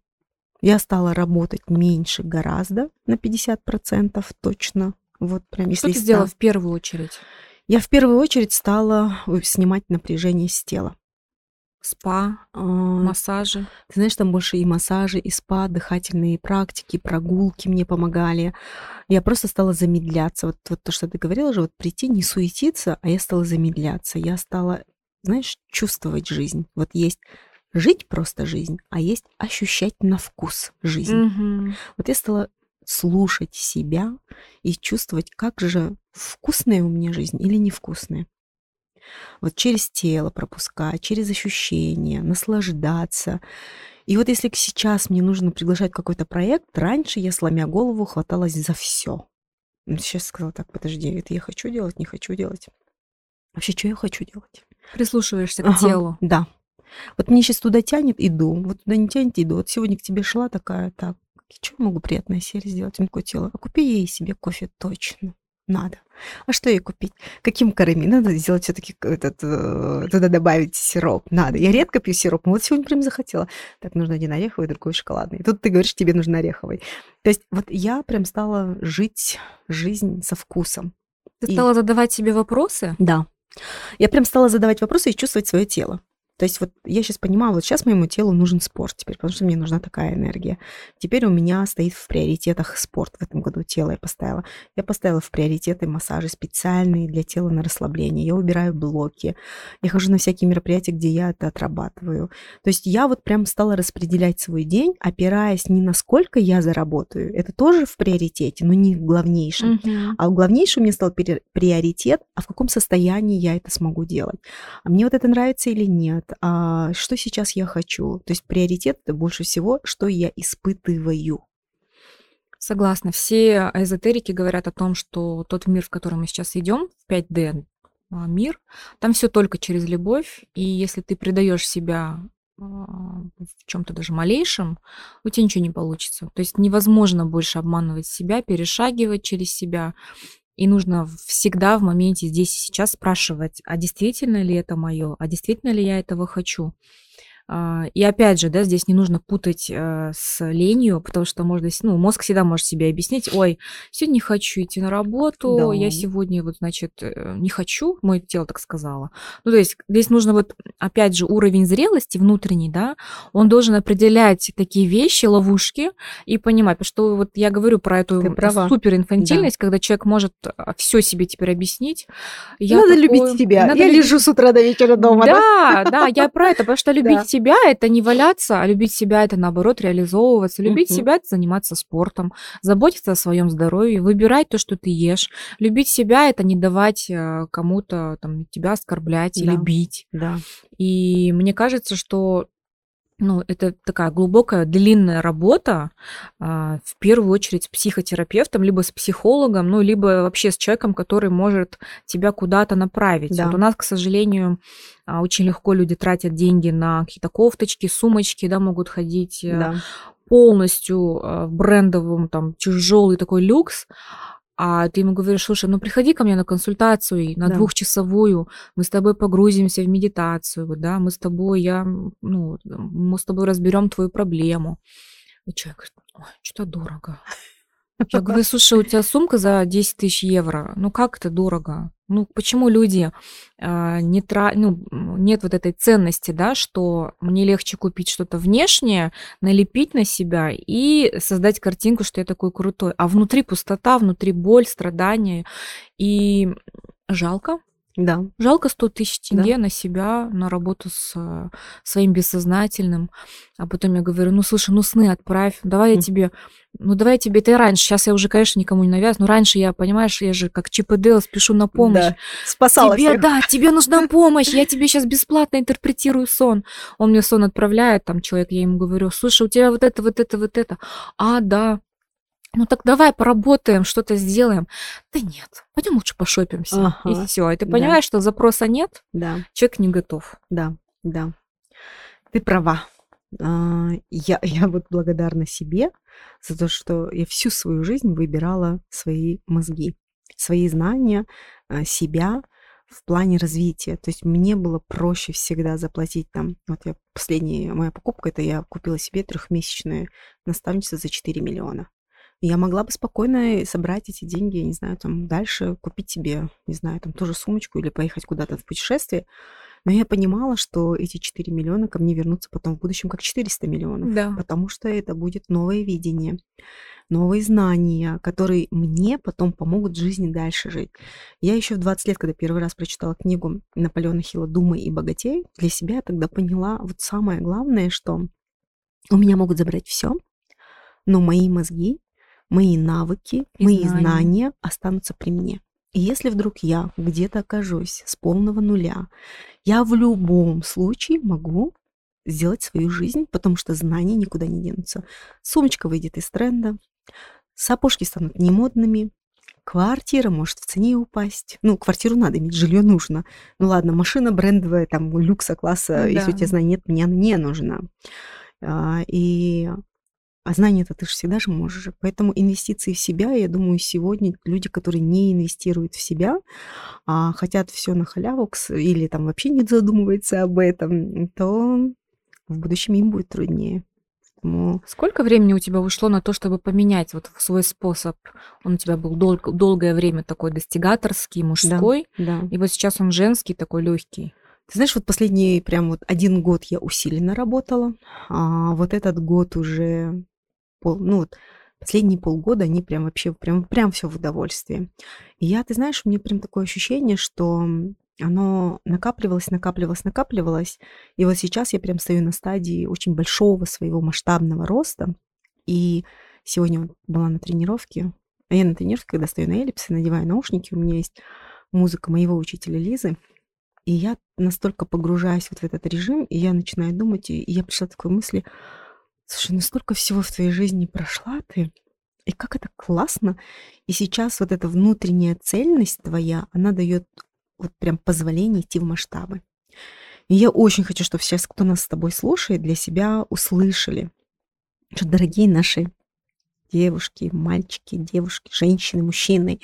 Я стала работать меньше гораздо, на 50% точно. Вот прям Что если ты сделала в первую очередь? Я в первую очередь стала э, снимать напряжение с тела. Спа, А, массажи. Ты знаешь, там больше и массажи, и спа, дыхательные практики, прогулки мне помогали. Я просто стала замедляться. Вот, вот то, что ты говорила же, вот прийти, не суетиться, а я стала замедляться. Я стала, знаешь, чувствовать жизнь. Вот есть жить просто жизнь, а есть ощущать на вкус жизнь. Мгм. Вот я стала слушать себя и чувствовать, как же вкусная у меня жизнь или невкусная. Вот через тело пропускать, через ощущения, наслаждаться. И вот если сейчас мне нужно приглашать какой-то проект, раньше я, сломя голову, хваталась за все. Сейчас сказала, так, подожди, это я хочу делать, не хочу делать. Вообще, что я хочу делать? Прислушиваешься к Ага, телу. Да. Вот мне сейчас туда тянет, иду. Вот туда не тянет, иду. Вот сегодня к тебе шла такая, так, что я могу приятное себе сделать? Он такое тело. А купи ей себе кофе точно. Надо. А что ей купить? Каким карами? Надо сделать все-таки этот, э, туда добавить сироп. Надо. Я редко пью сироп, но вот сегодня прям захотела. Так, нужно один ореховый, другой шоколадный. Тут ты говоришь, тебе нужен ореховый. То есть вот я прям стала жить жизнь со вкусом. Ты И- стала задавать себе вопросы? Да. Я прям стала задавать вопросы и чувствовать свое тело. То есть вот я сейчас понимаю, вот сейчас моему телу нужен спорт теперь, потому что мне нужна такая энергия. Теперь у меня стоит в приоритетах спорт в этом году, тело я поставила. Я поставила в приоритеты массажи специальные для тела на расслабление. Я убираю блоки. Я хожу на всякие мероприятия, где я это отрабатываю. То есть я вот прям стала распределять свой день, опираясь не на сколько я заработаю, это тоже в приоритете, но не в главнейшем. Мгм. А в главнейшем мне стал приоритет, а в каком состоянии я это смогу делать. А мне вот это нравится или нет? А что сейчас я хочу? То есть приоритет это больше всего, что я испытываю. Согласна. Все эзотерики говорят о том, что тот мир, в котором мы сейчас идем, в 5D а, мир, там все только через любовь. И если ты предаешь себя а, в чем-то даже малейшем, у тебя ничего не получится. То есть невозможно больше обманывать себя, перешагивать через себя. И нужно всегда в моменте здесь и сейчас спрашивать, а действительно ли это мое, а действительно ли я этого хочу. А, И опять же, да, здесь не нужно путать э, с ленью, потому что можно, ну, мозг всегда может себе объяснить, ой, сегодня не хочу идти на работу, я Да. сегодня вот, значит, э, не хочу, мое тело так сказала. Ну, то есть здесь нужно вот, опять же, уровень зрелости внутренний, да, он должен определять такие вещи, ловушки и понимать, потому что вот я говорю про эту суперинфантильность, когда человек может все себе теперь объяснить. Я Надо такой- любить себя. Надо я любить лежу с утра до вечера дома. Да. да, да, я про это, потому что любить Да. Себя это не валяться, а любить себя это наоборот реализовываться. Любить Мгм. себя это заниматься спортом, заботиться о своем здоровье, выбирать то, что ты ешь. Любить себя это не давать э, кому-то там тебя оскорблять или Да. бить. Да. И мне кажется, что ну, это такая глубокая, длинная работа, а, в первую очередь с психотерапевтом, либо с психологом, ну, либо вообще с человеком, который может тебя куда-то направить. Да. Вот у нас, к сожалению, а, очень легко люди тратят деньги на какие-то кофточки, сумочки, да, могут ходить э, Да. полностью э, в брендовом, там, тяжелый такой люкс, а ты ему говоришь, слушай, ну приходи ко мне на консультацию, на Да. двухчасовую, мы с тобой погрузимся в медитацию, да, мы с тобой, я, ну, мы с тобой разберем твою проблему. И человек говорит, ой, что-то дорого. Я говорю, слушай, у тебя сумка за 10 тысяч евро, ну как это дорого? Ну почему люди а, не тра... ну, нет вот этой ценности, да, что мне легче купить что-то внешнее, налепить на себя и создать картинку, что я такой крутой, а внутри пустота, внутри боль, страдания. И жалко, Да. Жалко 100 тысяч Да. тенге на себя, на работу с э, своим бессознательным. А потом я говорю, ну слушай, ну сны отправь, давай я тебе, ну давай я тебе это и раньше. Сейчас я уже, конечно, никому не навязываю, но раньше я, понимаешь, я же как Дейл спешу на помощь. Да. Спасала тебе, всех. да, тебе нужна помощь, я тебе сейчас бесплатно интерпретирую сон. Он мне сон отправляет, там человек, я ему говорю, слушай, у тебя вот это, вот это, вот это. А, да. Ну так давай поработаем, что-то сделаем. Да нет, пойдем лучше пошопимся. И Ага, все. И ты да. понимаешь, что запроса нет, Да. человек не готов. Да, да. Ты права. А, Я, я вот благодарна себе за то, что я всю свою жизнь выбирала свои мозги, свои знания, а, себя в плане развития. То есть мне было проще всегда заплатить там. Вот я последняя моя покупка, это я купила себе трехмесячную наставничество за 4 миллиона. Я могла бы спокойно собрать эти деньги, я не знаю, там дальше купить себе, не знаю, там тоже сумочку или поехать куда-то в путешествие. Но я понимала, что эти 4 миллиона ко мне вернутся потом в будущем как 400 миллионов. Да. Потому что это будет новое видение, новые знания, которые мне потом помогут в жизни дальше жить. Я еще в 20 лет, когда первый раз прочитала книгу Наполеона Хилла «Думай и богатей», для себя тогда поняла вот самое главное, что у меня могут забрать все, но мои мозги, мои навыки, И мои знания. знания останутся при мне. И если вдруг я где-то окажусь с полного нуля, я в любом случае могу сделать свою жизнь, потому что знания никуда не денутся. Сумочка выйдет из тренда, сапожки станут немодными, квартира может в цене упасть. Ну, квартиру надо иметь, жилье нужно. Ну ладно, машина брендовая, там, люкса класса, если у Да. тебя знаний нет, мне она не нужна. А, И а знания-то ты же всегда же можешь. Поэтому инвестиции в себя, я думаю, сегодня люди, которые не инвестируют в себя, а хотят все на халяву или там вообще не задумываются об этом, то в будущем им будет труднее. Поэтому Сколько времени у тебя ушло на то, чтобы поменять вот свой способ? Он у тебя был дол- долгое время такой достигаторский, мужской, да. и вот сейчас он женский, такой легкий. Ты знаешь, вот последний прям вот один год я усиленно работала, а вот этот год уже пол, ну вот последние полгода они прям вообще прям прям все в удовольствии. И я, ты знаешь, у меня прям такое ощущение, что оно накапливалось, накапливалось, накапливалось. И вот сейчас я прям стою на стадии очень большого своего масштабного роста. И сегодня была на тренировке. А я на тренировке, когда стою на эллипсе, надеваю наушники, у меня есть музыка моего учителя Лизы. И я настолько погружаюсь вот в этот режим, и я начинаю думать, и я пришла к такой мысли, слушай, ну столько всего в твоей жизни прошла ты, и как это классно. И сейчас вот эта внутренняя цельность твоя, она дает вот прям позволение идти в масштабы. И я очень хочу, чтобы сейчас, кто нас с тобой слушает, для себя услышали, что, дорогие наши девушки, мальчики, девушки, женщины, мужчины,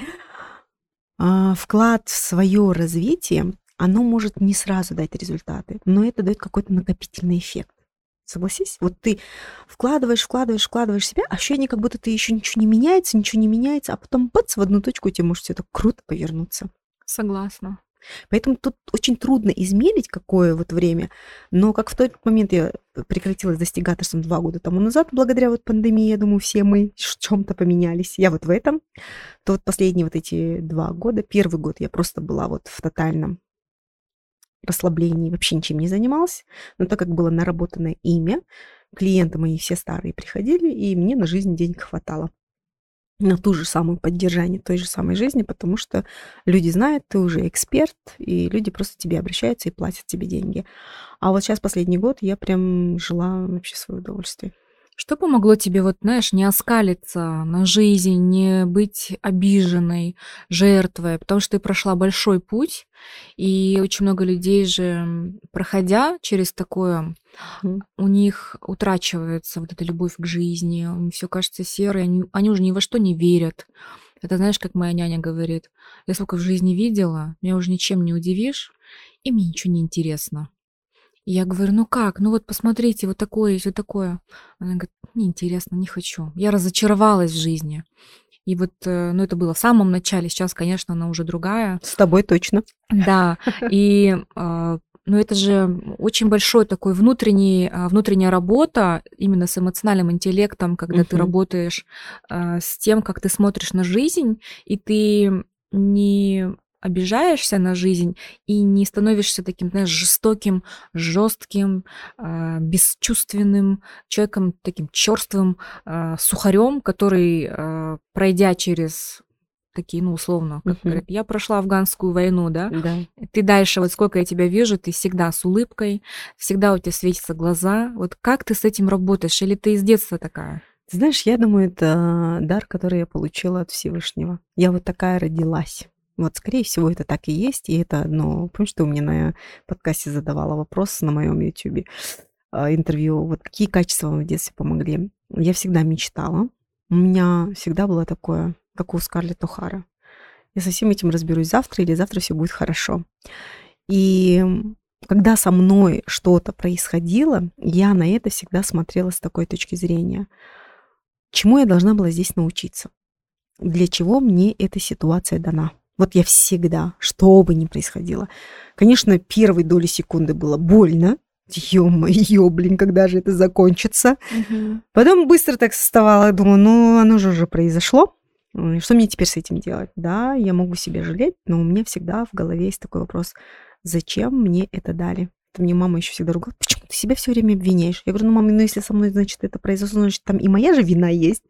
а, вклад в свое развитие, оно может не сразу дать результаты, но это дает какой-то накопительный эффект. Согласись? Вот ты вкладываешь, вкладываешь, вкладываешь себя, а ощущение, как будто ты еще ничего не меняется, ничего не меняется, а потом бац, в одну точку у тебя может все это круто повернуться. Согласна. Поэтому тут очень трудно измерить, какое вот время. Но как в тот момент я прекратила достигаторством два года тому назад, благодаря вот пандемии, я думаю, все мы в чем-то поменялись. Я вот в этом. То вот последние вот эти два года, первый год я просто была вот в тотальном расслаблении, вообще ничем не занималась. Но так как было наработанное имя, клиенты мои все старые приходили, и мне на жизнь денег хватало на ту же самую поддержание той же самой жизни, потому что люди знают, ты уже эксперт, и люди просто тебе обращаются и платят тебе деньги. А вот сейчас последний год я прям жила вообще свое удовольствие. Что помогло тебе, вот, знаешь, не оскалиться на жизнь, не быть обиженной, жертвой? Потому что ты прошла большой путь, и очень много людей же, проходя через такое, mm. у них утрачивается вот эта любовь к жизни, им все кажется серой, они, они уже ни во что не верят. Это знаешь, как моя няня говорит, я сколько в жизни видела, меня уже ничем не удивишь, и мне ничего не интересно. Я говорю, ну как, ну вот посмотрите, вот такое есть, вот такое. Она говорит, неинтересно, не хочу. Я разочаровалась в жизни. И вот, э, ну, это было в самом начале, сейчас, конечно, она уже другая. С тобой точно. Да, и, а, ну, это же очень большой такой внутренний, а, внутренняя работа именно с эмоциональным интеллектом, когда uh-huh. ты работаешь а, с тем, как ты смотришь на жизнь, и ты не обижаешься на жизнь и не становишься таким, знаешь, жестоким, жестким, э, бесчувственным человеком, таким черствым э, сухарем, который, э, пройдя через такие, ну, условно, как uh-huh. говорят, я прошла афганскую войну, да? Да. Ты дальше, вот сколько я тебя вижу, ты всегда с улыбкой, всегда у тебя светятся глаза. Вот как ты с этим работаешь? Или ты из детства такая? Ты знаешь, я думаю, это дар, который я получила от Всевышнего. Я вот такая родилась. Вот, скорее всего, это так и есть. И это одно... Помнишь, ты у меня на подкасте задавала вопрос на моем YouTube а, интервью. Вот какие качества вам в детстве помогли? Я всегда мечтала. У меня всегда было такое, как у Скарлетт О'Хара. Я со всем этим разберусь завтра, или завтра все будет хорошо. И когда со мной что-то происходило, я на это всегда смотрела с такой точки зрения. Чему я должна была здесь научиться? Для чего мне эта ситуация дана? Вот я всегда, что бы ни происходило. Конечно, первой доли секунды было больно. Ё-моё, блин, когда же это закончится? Угу. Потом быстро так вставала, думаю, ну, оно же уже произошло. Что мне теперь с этим делать? Да, я могу себя жалеть, но у меня всегда в голове есть такой вопрос, зачем мне это дали? Это мне мама еще всегда ругала, почему ты себя все время обвиняешь? Я говорю, ну, мама, ну если со мной, значит, это произошло, значит, там и моя же вина есть.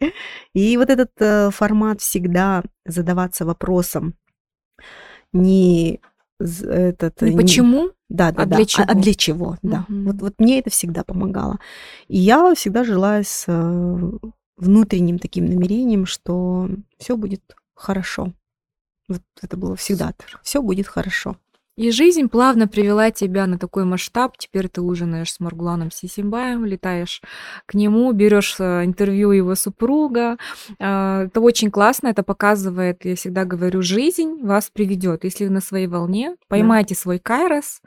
И вот этот э, формат всегда задаваться вопросом, не этот... Не почему? Да, да, а да. Для чего? А, а для чего? Да. Угу. Вот, вот мне это всегда помогало. И я всегда жила с э, внутренним таким намерением, что все будет хорошо. Вот это было всегда. Все будет хорошо. И жизнь плавно привела тебя на такой масштаб. Теперь ты ужинаешь с Маргуланом Сисимбаем, летаешь к нему, берешь э, интервью его супруга. А, это очень классно, это показывает, я всегда говорю, жизнь вас приведет. Если вы на своей волне, поймайте да. свой кайрос.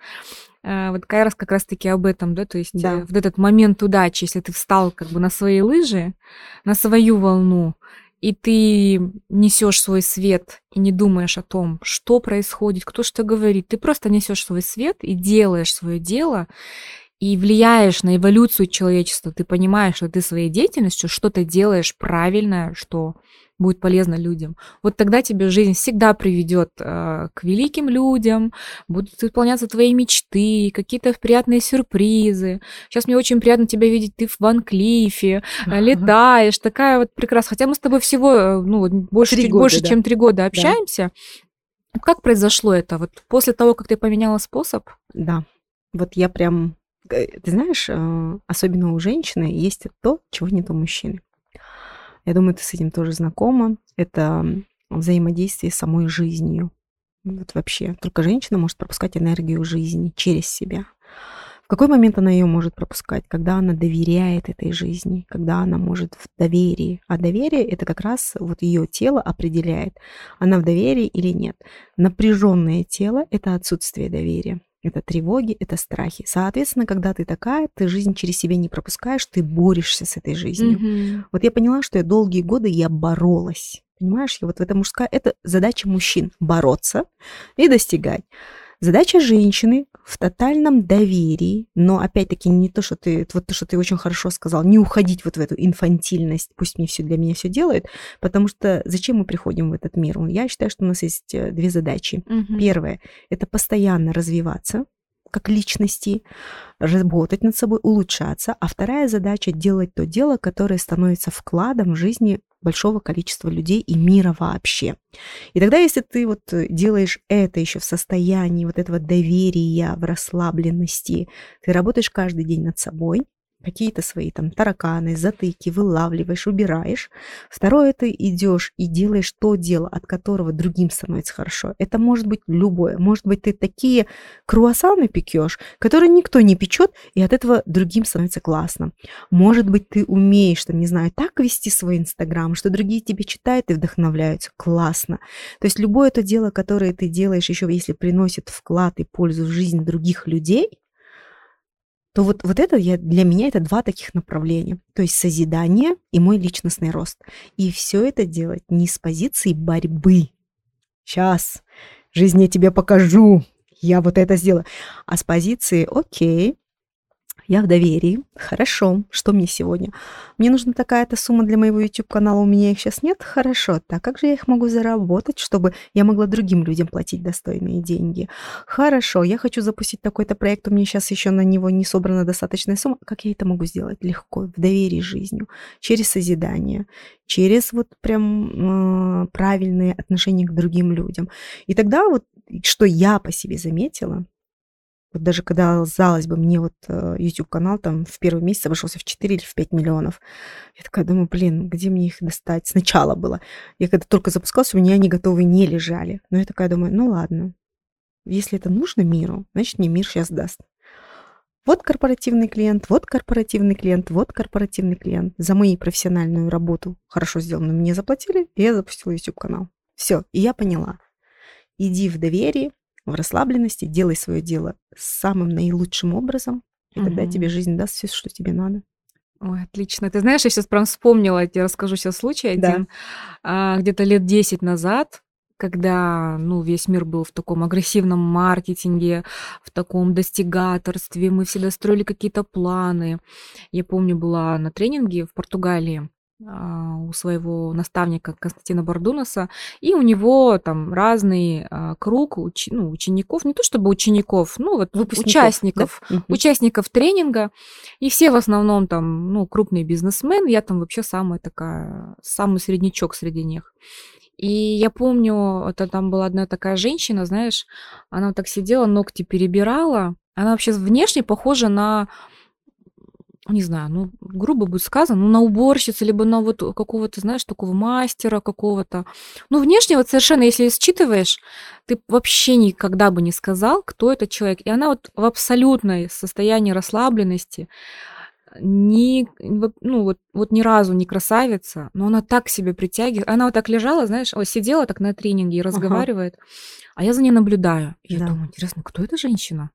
А, вот кайрос как раз-таки об этом, да, то есть да. Э, вот этот момент удачи, если ты встал как бы на свои лыжи, на свою волну, и ты несешь свой свет и не думаешь о том, что происходит, кто что говорит. Ты просто несешь свой свет и делаешь свое дело, и влияешь на эволюцию человечества. Ты понимаешь, что ты своей деятельностью что-то делаешь правильное, что будет полезно людям. Вот тогда тебе жизнь всегда приведет э, к великим людям, будут исполняться твои мечты, какие-то приятные сюрпризы. Сейчас мне очень приятно тебя видеть, ты в Ван Клифе, э, летаешь, такая вот прекрасная. Хотя мы с тобой всего, э, ну, больше, чуть года, больше, да. чем три года общаемся. Да. Как произошло это? Вот после того, как ты поменяла способ? Да. Вот я прям, э, ты знаешь, особенно у женщины есть то, чего нет у мужчины. Я думаю, ты с этим тоже знакома. Это взаимодействие с самой жизнью. Вот вообще. Только женщина может пропускать энергию жизни через себя. В какой момент она ее может пропускать? Когда она доверяет этой жизни, когда она может в доверии. А доверие это как раз вот ее тело определяет, она в доверии или нет. Напряженное тело это отсутствие доверия. Это тревоги, это страхи. Соответственно, когда ты такая, ты жизнь через себя не пропускаешь, ты борешься с этой жизнью. Mm-hmm. Вот я поняла, что я долгие годы я боролась. Понимаешь, я вот в этом мужская, это задача мужчин бороться и достигать. Задача женщины в тотальном доверии, но опять-таки не то, что ты, вот то, что ты очень хорошо сказал, не уходить вот в эту инфантильность, пусть мне все для меня все делает, потому что зачем мы приходим в этот мир? Я считаю, что у нас есть э, две задачи. Угу. Первое – это постоянно развиваться, как личности, работать над собой, улучшаться. А вторая задача – делать то дело, которое становится вкладом в жизни большого количества людей и мира вообще. И тогда, если ты вот делаешь это еще в состоянии вот этого доверия, в расслабленности, ты работаешь каждый день над собой, какие-то свои там тараканы, затыки вылавливаешь, убираешь. Второе, ты идешь и делаешь то дело, от которого другим становится хорошо. Это может быть любое. Может быть, ты такие круассаны пекешь, которые никто не печет, и от этого другим становится классно. Может быть, ты умеешь, там, не знаю, так вести свой Инстаграм, что другие тебе читают и вдохновляются. Классно. То есть любое то дело, которое ты делаешь, еще если приносит вклад и пользу в жизнь других людей, то вот, вот это я, для меня это два таких направления. То есть созидание и мой личностный рост. И все это делать не с позиции борьбы. Сейчас, жизнь я тебе покажу, я вот это сделаю. А с позиции, окей, я в доверии. Хорошо. Что мне сегодня? Мне нужна такая-то сумма для моего YouTube-канала, у меня их сейчас нет? Хорошо. Так как же я их могу заработать, чтобы я могла другим людям платить достойные деньги? Хорошо. Я хочу запустить такой-то проект, у меня сейчас еще на него не собрана достаточная сумма. Как я это могу сделать? Легко, в доверии жизнью, через созидание, через вот прям э, правильные отношения к другим людям. И тогда вот, что я по себе заметила, вот даже когда, казалось бы, мне вот э, YouTube-канал там в первый месяц обошелся в 4 или в 5 миллионов, я такая думаю, блин, где мне их достать? Сначала было. Я когда только запускалась, у меня они готовые не лежали. Но я такая думаю, ну ладно, если это нужно миру, значит, мне мир сейчас даст. Вот корпоративный клиент, вот корпоративный клиент, вот корпоративный клиент. За мою профессиональную работу хорошо сделанную мне заплатили, и я запустила YouTube-канал. Все, и я поняла. Иди в доверие, в расслабленности, делай свое дело самым наилучшим образом, и угу. тогда тебе жизнь даст все, что тебе надо. Ой, отлично. Ты знаешь, я сейчас прям вспомнила, я тебе расскажу сейчас случай один. Да. А, где-то лет 10 назад, когда, ну, весь мир был в таком агрессивном маркетинге, в таком достигаторстве, мы всегда строили какие-то планы. Я помню, была на тренинге в Португалии, у своего наставника Константина Бардунаса, и у него там разный а, круг уч, ну, учеников, не то чтобы учеников, ну вот участников, да? участников тренинга, и все в основном там, ну, крупные бизнесмены, я там вообще самая такая, самый среднячок среди них. И я помню, это там была одна такая женщина, знаешь, она вот так сидела, ногти перебирала, она вообще внешне похожа на не знаю, ну, грубо будет сказано, ну, на уборщицу, либо на вот какого-то, знаешь, такого мастера какого-то. Ну, внешне вот совершенно, если считываешь, ты вообще никогда бы не сказал, кто этот человек. И она вот в абсолютной состоянии расслабленности, ни, ну, вот, вот ни разу не красавица, но она так себе притягивает. Она вот так лежала, знаешь, сидела так на тренинге и разговаривает, ага. а я за ней наблюдаю. И да. я думаю, интересно, кто эта женщина?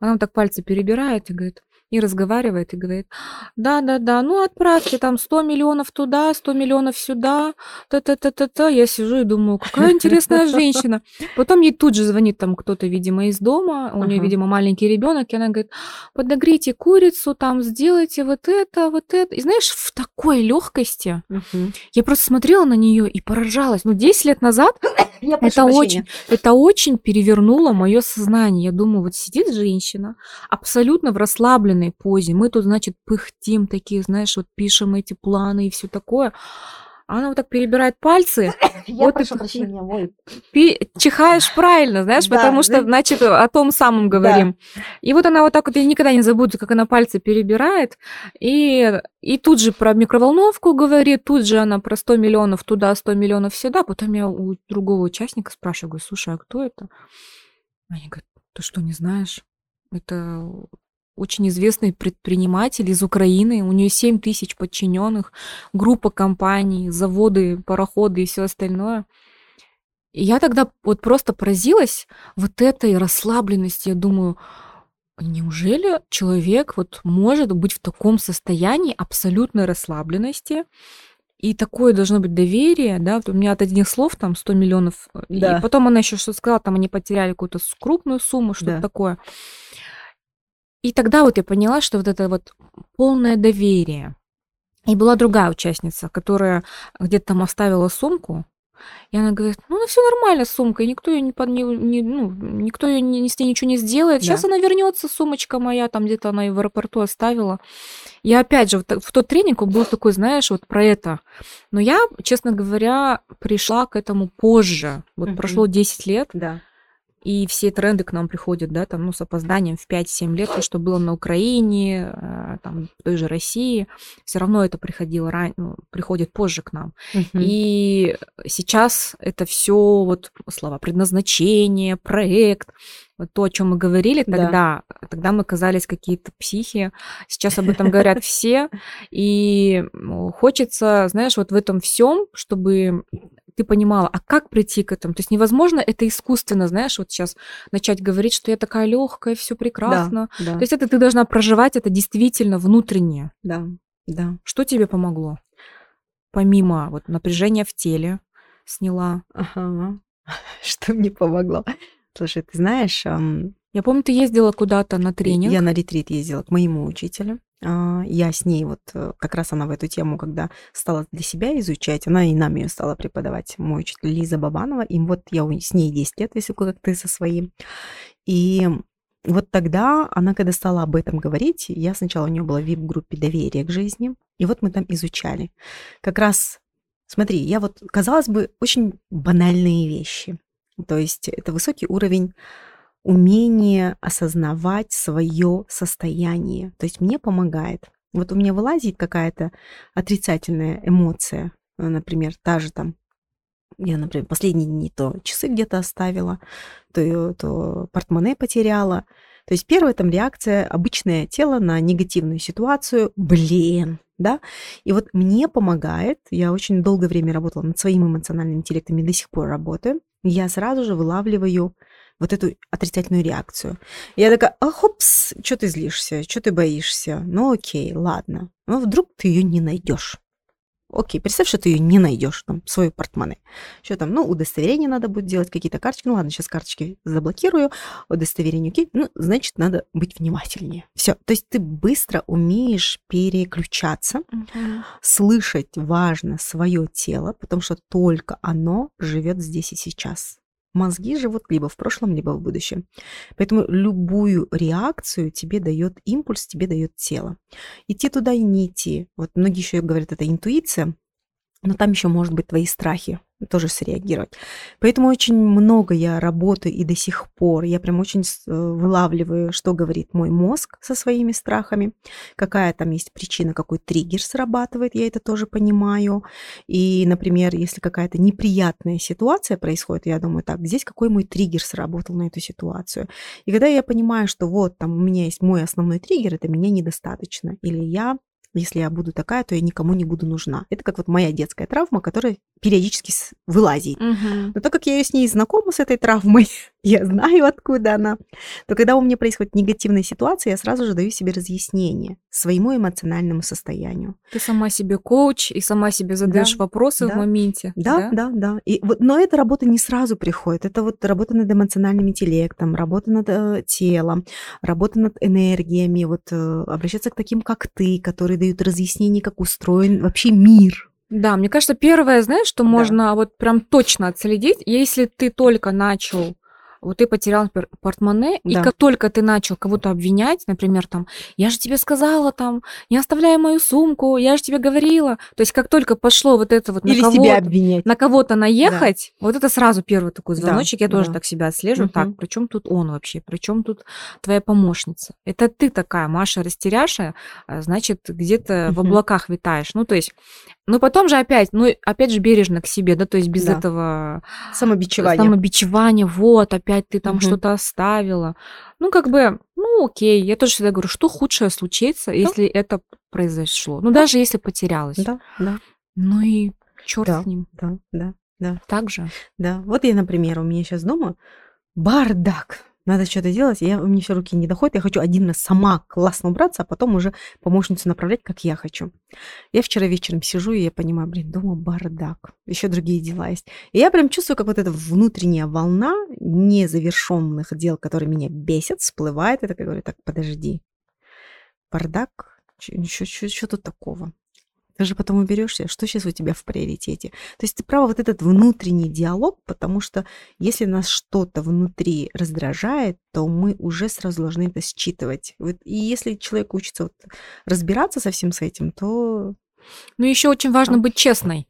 Она вот так пальцы перебирает и говорит, и разговаривает и говорит, да-да-да, ну отправьте там 100 миллионов туда, 100 миллионов сюда, та-та-та-та-та. Я сижу и думаю, какая интересная женщина. Потом ей тут же звонит там кто-то, видимо, из дома, у нее, видимо, маленький ребенок, и она говорит, подогрейте курицу, там сделайте вот это, вот это. И знаешь, в такой легкости я просто смотрела на нее и поражалась. Ну, 10 лет назад Я это очень, это очень перевернуло мое сознание. Я думаю, вот сидит женщина абсолютно в расслабленной позе. Мы тут, значит, пыхтим такие, знаешь, вот пишем эти планы и все такое. А Она вот так перебирает пальцы, Я Вот прошу это- прощения, ой. пи- чихаешь правильно, знаешь, Да, потому что, да. значит, о том самом говорим. И вот она вот так вот, я никогда не забуду, как она пальцы перебирает, и, и тут же про микроволновку говорит, тут же она про 100 миллионов туда, 100 миллионов сюда. Потом я у другого участника спрашиваю, говорю, слушай, а кто это? Они говорят, ты что, не знаешь? Это очень известный предприниматель из Украины, у нее 7 тысяч подчиненных, группа компаний, заводы, пароходы и все остальное. И я тогда вот просто поразилась вот этой расслабленности. Я думаю, неужели человек вот может быть в таком состоянии абсолютной расслабленности? И такое должно быть доверие, да, вот у меня от одних слов там 100 миллионов, э, Да. и потом она еще что сказала, там они потеряли какую-то крупную сумму, что-то Да. такое. И тогда вот я поняла, что вот это вот полное доверие. И была другая участница, которая где-то там оставила сумку, и она говорит, ну, ну все нормально с сумкой, никто ее не, под- не- не- ну, никто ее не, с ней ничего не сделает. Да. Сейчас она вернется, сумочка моя, там где-то она ее в аэропорту оставила. И опять же, вот в тот тренинг он был такой, знаешь, вот про это. Но я, честно говоря, пришла к этому позже. Вот Мгм. прошло 10 лет, Да. И все тренды к нам приходят, да, там, ну, с опозданием в 5-7 лет, то, что было на Украине, э, там, в той же России, все равно это приходило ран... ну, приходит позже к нам. Мгм. И сейчас это все вот слова предназначение, проект, вот то, о чем мы говорили Да. тогда, тогда мы казались какие-то психи, сейчас об этом говорят все, и хочется, знаешь, вот в этом всем, чтобы ты понимала, а как прийти к этому? То есть невозможно это искусственно, знаешь, вот сейчас начать говорить, что я такая легкая, все прекрасно. Да. То есть это ты должна проживать это действительно внутренне. Да. Да. Что тебе помогло? Помимо вот напряжения в теле сняла. Ага. Что мне помогло? Слушай, ты знаешь, Я помню, ты ездила куда-то на тренинг. я на ретрит ездила к моему учителю. А, Я с ней вот э, как раз она в эту тему, когда стала для себя изучать, она и нам ее стала преподавать, мой учитель Лиза Бабанова. И вот я с ней 10 лет, если как ты со своим. И вот тогда она, когда стала об этом говорить, я сначала у нее была в VIP-группе доверия к жизни, и вот мы там изучали. Как раз, смотри, я вот, казалось бы, очень банальные вещи. То есть это высокий уровень умения осознавать свое состояние. То есть мне помогает. Вот у меня вылазит какая-то отрицательная эмоция, э, например, та же там я, например, последние дни то часы где-то оставила, то, то портмоне потеряла. То есть первая там реакция, обычное тело на негативную ситуацию, блин, да. И вот мне помогает, я очень долгое время работала над своим эмоциональным интеллектом и до сих пор работаю, я сразу же вылавливаю вот эту отрицательную реакцию. Я такая, а хопс, что ты злишься, что ты боишься? Ну окей, ладно. Ну вдруг ты ее не найдешь. Окей, представь, что ты ее не найдешь, там, свою портмоне. Что там, ну, удостоверение надо будет делать, какие-то карточки. Ну, ладно, сейчас карточки заблокирую, удостоверение окей. Ну, значит, надо быть внимательнее. Все, то есть ты быстро умеешь переключаться, Мгм. слышать важно свое тело, потому что только оно живет здесь и сейчас. Мозги живут либо в прошлом, либо в будущем. Поэтому любую реакцию тебе дает импульс, тебе дает тело. Идти туда и не идти. Вот многие еще говорят, это интуиция, но там еще может быть твои страхи тоже среагировать. Поэтому очень много я работаю и до сих пор. Я прям очень э, вылавливаю, что говорит мой мозг со своими страхами, какая там есть причина, какой триггер срабатывает, я это тоже понимаю. И, например, если какая-то неприятная ситуация происходит, я думаю, так, здесь какой мой триггер сработал на эту ситуацию. И когда я понимаю, что вот там у меня есть мой основной триггер, это меня недостаточно, или я если я буду такая, то я никому не буду нужна. Это как вот моя детская травма, которая периодически вылазит. Мгм. Но так как я с ней знакома, с этой травмой, я знаю, откуда она, то когда у меня происходит негативная ситуация, я сразу же даю себе разъяснение своему эмоциональному состоянию. Ты сама себе коуч и сама себе задаешь Да, вопросы в да. моменте. Да, да, да. И вот, но эта работа не сразу приходит. Это вот работа над эмоциональным интеллектом, работа над э, телом, работа над энергиями, вот э, обращаться к таким, как ты, которые дают разъяснение, как устроен вообще мир. Да, мне кажется, первое, знаешь, что Да. можно вот прям точно отследить, если ты только начал, вот ты потерял, портмоне, и Да. как только ты начал кого-то обвинять, например, там, я же тебе сказала, там, не оставляй мою сумку, я же тебе говорила. То есть как только пошло вот это вот на Или кого-то, себя обвинять. на кого-то наехать, вот это сразу первый такой Да, звоночек, я тоже да. так себя отслеживаю. Мгм. Так, при чем тут он вообще? При чем тут твоя помощница? Это ты такая, Маша растеряша, а, значит, где-то в Мгм. облаках витаешь. Ну, то есть, ну, потом же опять, ну, опять же бережно к себе, да, то есть без Да. этого Самобичевание. самобичевания, вот, опять ты там Мгм. что-то оставила. Ну, как бы, ну, окей, я тоже всегда говорю, что худшее случится, если это произошло. Ну, даже если потерялась. Да, да, Ну и черт Да. с ним. да, да, да. Так же. Да, вот я, например, у меня сейчас дома бардак. Надо что-то делать, я, меня все руки не доходят. Я хочу один раз сама классно убраться, а потом уже помощницу направлять, как я хочу. Я вчера вечером сижу, и я понимаю, блин, дома бардак. Еще другие дела есть. И я прям чувствую, как вот эта внутренняя волна незавершенных дел, которые меня бесят, всплывает. И такая говорю, так, подожди. Бардак? Что тут такого? Ты же потом уберешься, что сейчас у тебя в приоритете. То есть ты права, вот этот внутренний диалог, потому что если нас что-то внутри раздражает, то мы уже сразу должны это считывать. Вот, и если человек учится вот разбираться со всем с этим, то Ну, еще очень важно быть честной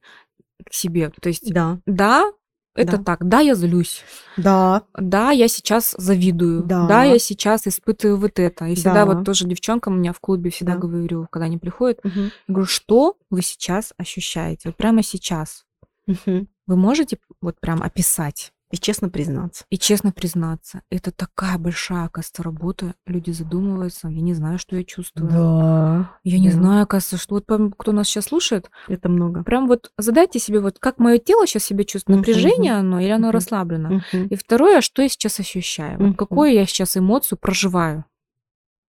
к себе. То есть, да, да, это Да. так, да, я злюсь, да, да, я сейчас завидую, Да. да, я сейчас испытываю вот это. И всегда Да. вот тоже девчонкам у меня в клубе всегда Да. говорю, когда они приходят, я говорю, что вы сейчас ощущаете? Вот прямо сейчас. Мгм. Вы можете вот прям описать? И честно признаться. И честно признаться, это такая большая, оказывается, работа. Люди задумываются, я не знаю, что я чувствую. Да, Я не да. знаю, оказывается, что вот кто нас сейчас слушает, Это много. прям вот задайте себе, вот как мое тело сейчас себя чувствует, напряжение оно или оно расслаблено. И второе, что я сейчас ощущаю, вот какую я сейчас эмоцию проживаю.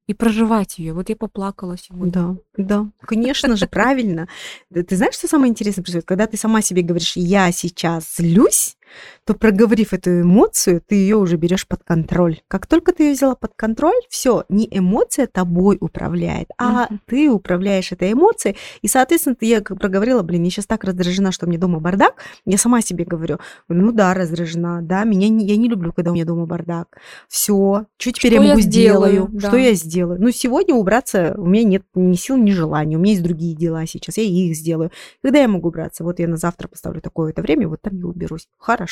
И проживать ее. Вот я поплакала сегодня. Да, да, конечно же, правильно. Ты знаешь, что самое интересное происходит? Когда ты сама себе говоришь, я сейчас злюсь, то проговорив эту эмоцию, ты ее уже берешь под контроль. Как только ты ее взяла под контроль, все, не эмоция тобой управляет, а Мгм. ты управляешь этой эмоцией. И, соответственно, ты я как проговорила, блин, я сейчас так раздражена, что мне дома бардак. Я сама себе говорю, ну да, раздражена, да, меня не- я не люблю, когда у меня дома бардак. Все, что теперь Что я могу сделаю, сделаю? да. Что я сделаю? Ну, сегодня убраться у меня нет ни сил, ни желания. У меня есть другие дела сейчас, я их сделаю. Когда я могу убраться? Вот я на завтра поставлю такое-то время, вот там я уберусь. Хорошо.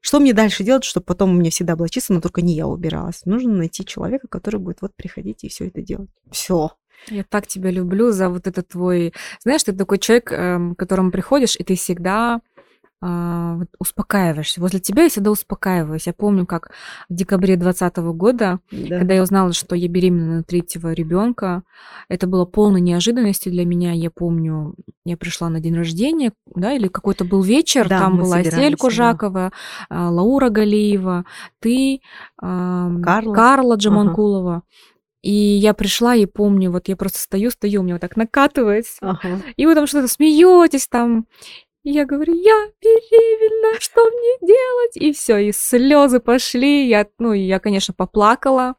Что мне дальше делать, чтобы потом у меня всегда было чисто, но только не я убиралась? Нужно найти человека, который будет вот приходить и все это делать. Все. Я так тебя люблю за вот этот твой... Знаешь, ты такой человек, эм, к которому приходишь, и ты всегда а, вот успокаиваешься. Возле тебя я всегда успокаиваюсь. Я помню, как в декабре 2020 года, Да. когда я узнала, что я беременна на третьего ребенка, это было полной неожиданностью для меня. Я помню, я пришла на день рождения, да, или какой-то был вечер, Да, там была собирались, Сель да. Кужакова, а, Лаура Галиева, ты, ам, Карла. Карла Джаманкулова. И я пришла и помню, вот я просто стою, стою, у меня вот так накатывается. Ага. И вы там что-то смеетесь там. И я говорю, я беременна, что мне делать? И все, и слезы пошли. Я, ну, я, конечно, поплакала,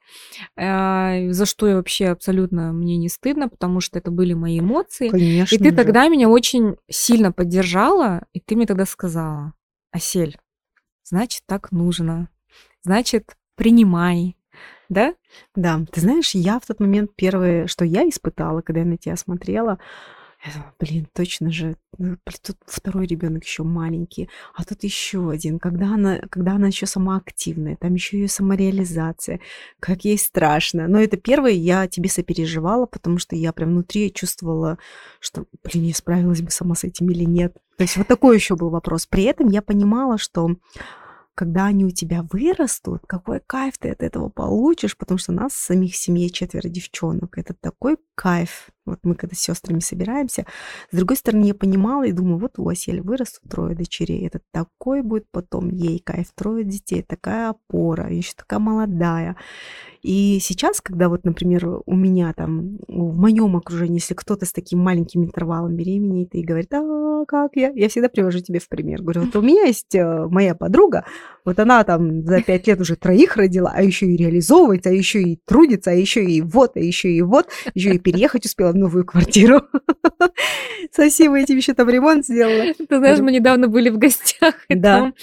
э, за что я вообще абсолютно мне не стыдно, потому что это были мои эмоции. Конечно. И ты же. тогда меня очень сильно поддержала, и ты мне тогда сказала, Асель, значит, так нужно. Значит, принимай. Да? Да, ты знаешь, я в тот момент первое, что я испытала, когда я на тебя смотрела, я думала, блин, точно же, блин, тут второй ребенок еще маленький, а тут еще один. Когда она, когда она еще сама активная, там еще ее самореализация, как ей страшно. Но это первое, я тебе сопереживала, потому что я прям внутри чувствовала, что, блин, я справилась бы сама с этим или нет. То есть вот такой еще был вопрос. При этом я понимала, что когда они у тебя вырастут, какой кайф ты от этого получишь, потому что нас самих семье четверо девчонок. Это такой кайф. Вот мы когда с сестрами собираемся. С другой стороны, я понимала и думаю, вот у Асель вырастут трое дочерей. Это такой будет потом ей кайф. Трое детей, такая опора, еще такая молодая. И сейчас, когда вот, например, у меня там, в моем окружении, если кто-то с таким маленьким интервалом беременеет и говорит, а как я? Я всегда привожу тебе в пример. Говорю, вот у меня есть э, моя подруга, вот она там за пять лет уже троих родила, а еще и реализовывается, а еще и трудится, а еще и вот, а еще и вот, еще и переехать успела в новую квартиру. Совсем этим еще там ремонт сделала. Ты знаешь, мы недавно были в гостях, и там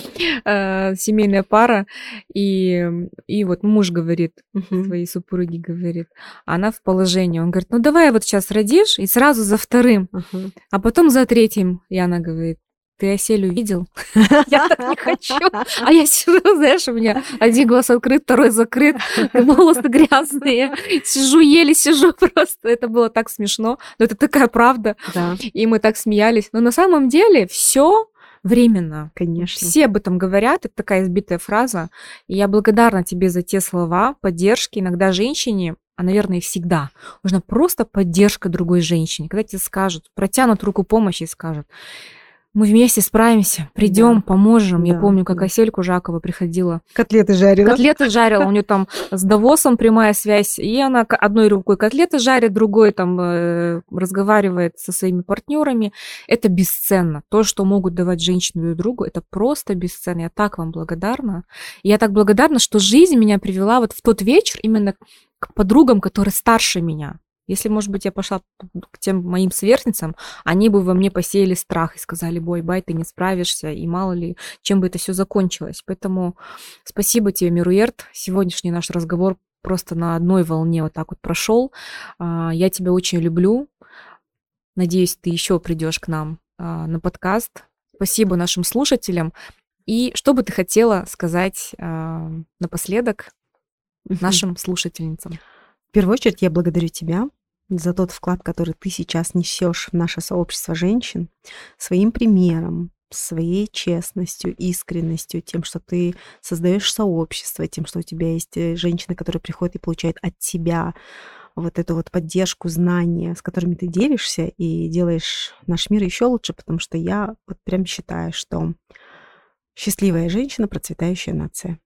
э, семейная пара, и, и вот муж говорит, своей супруге говорит, она в положении, он говорит, ну давай вот сейчас родишь, и сразу за вторым, а потом за третьим. И она говорит, ты осель увидел? Я так не хочу. А я сижу, знаешь, у меня один глаз открыт, второй закрыт, волосы грязные. Сижу, еле сижу просто. Это было так смешно. Но это такая правда. Да. И мы так смеялись. Но на самом деле все временно. Конечно. Все об этом говорят, это такая избитая фраза. И я благодарна тебе за те слова, поддержки. Иногда женщине, а, наверное, всегда, нужна просто поддержка другой женщине. Когда тебе скажут, протянут руку помощи и скажут, мы вместе справимся, придем, да. поможем. Да. Я помню, как Осельку Жакова приходила. Котлеты жарила. Котлеты жарила. У нее там с Давосом прямая связь. И она одной рукой котлеты жарит, другой там э, разговаривает со своими партнерами. Это бесценно. То, что могут давать женщины друг другу, это просто бесценно. Я так вам благодарна. И я так благодарна, что жизнь меня привела вот в тот вечер именно к подругам, которые старше меня. Если, может быть, я пошла к тем моим сверстницам, они бы во мне посеяли страх и сказали, бой, бай, ты не справишься, и мало ли, чем бы это все закончилось. Поэтому спасибо тебе, Мируерт. Сегодняшний наш разговор просто на одной волне вот так вот прошел. А, я тебя очень люблю. Надеюсь, ты еще придешь к нам а, на подкаст. Спасибо нашим слушателям. И что бы ты хотела сказать а, напоследок нашим слушательницам? В первую очередь я благодарю тебя за тот вклад, который ты сейчас несешь в наше сообщество женщин, своим примером, своей честностью, искренностью, тем, что ты создаешь сообщество, тем, что у тебя есть э, женщины, которые приходят и получают от тебя вот эту вот поддержку, знания, с которыми ты делишься и делаешь наш мир еще лучше, потому что я вот прям считаю, что счастливая женщина, процветающая нация.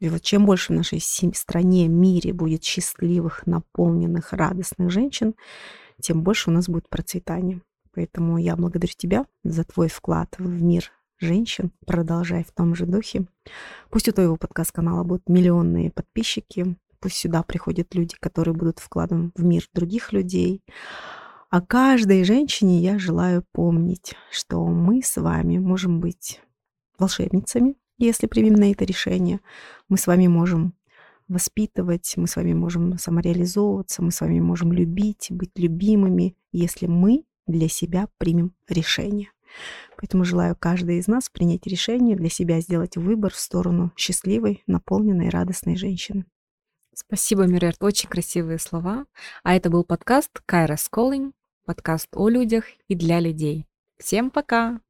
И вот чем больше в нашей стране, мире будет счастливых, наполненных, радостных женщин, тем больше у нас будет процветания. Поэтому я благодарю тебя за твой вклад в мир женщин. Продолжай в том же духе. Пусть у твоего подкаст-канала будут миллионные подписчики. Пусть сюда приходят люди, которые будут вкладом в мир других людей. А каждой женщине я желаю помнить, что мы с вами можем быть волшебницами, если примем на это решение, мы с вами можем воспитывать, мы с вами можем самореализовываться, мы с вами можем любить, быть любимыми, если мы для себя примем решение. Поэтому желаю каждой из нас принять решение для себя, сделать выбор в сторону счастливой, наполненной, радостной женщины. Спасибо, Мирерт, очень красивые слова. А это был подкаст Кайра Calling, подкаст о людях и для людей. Всем пока!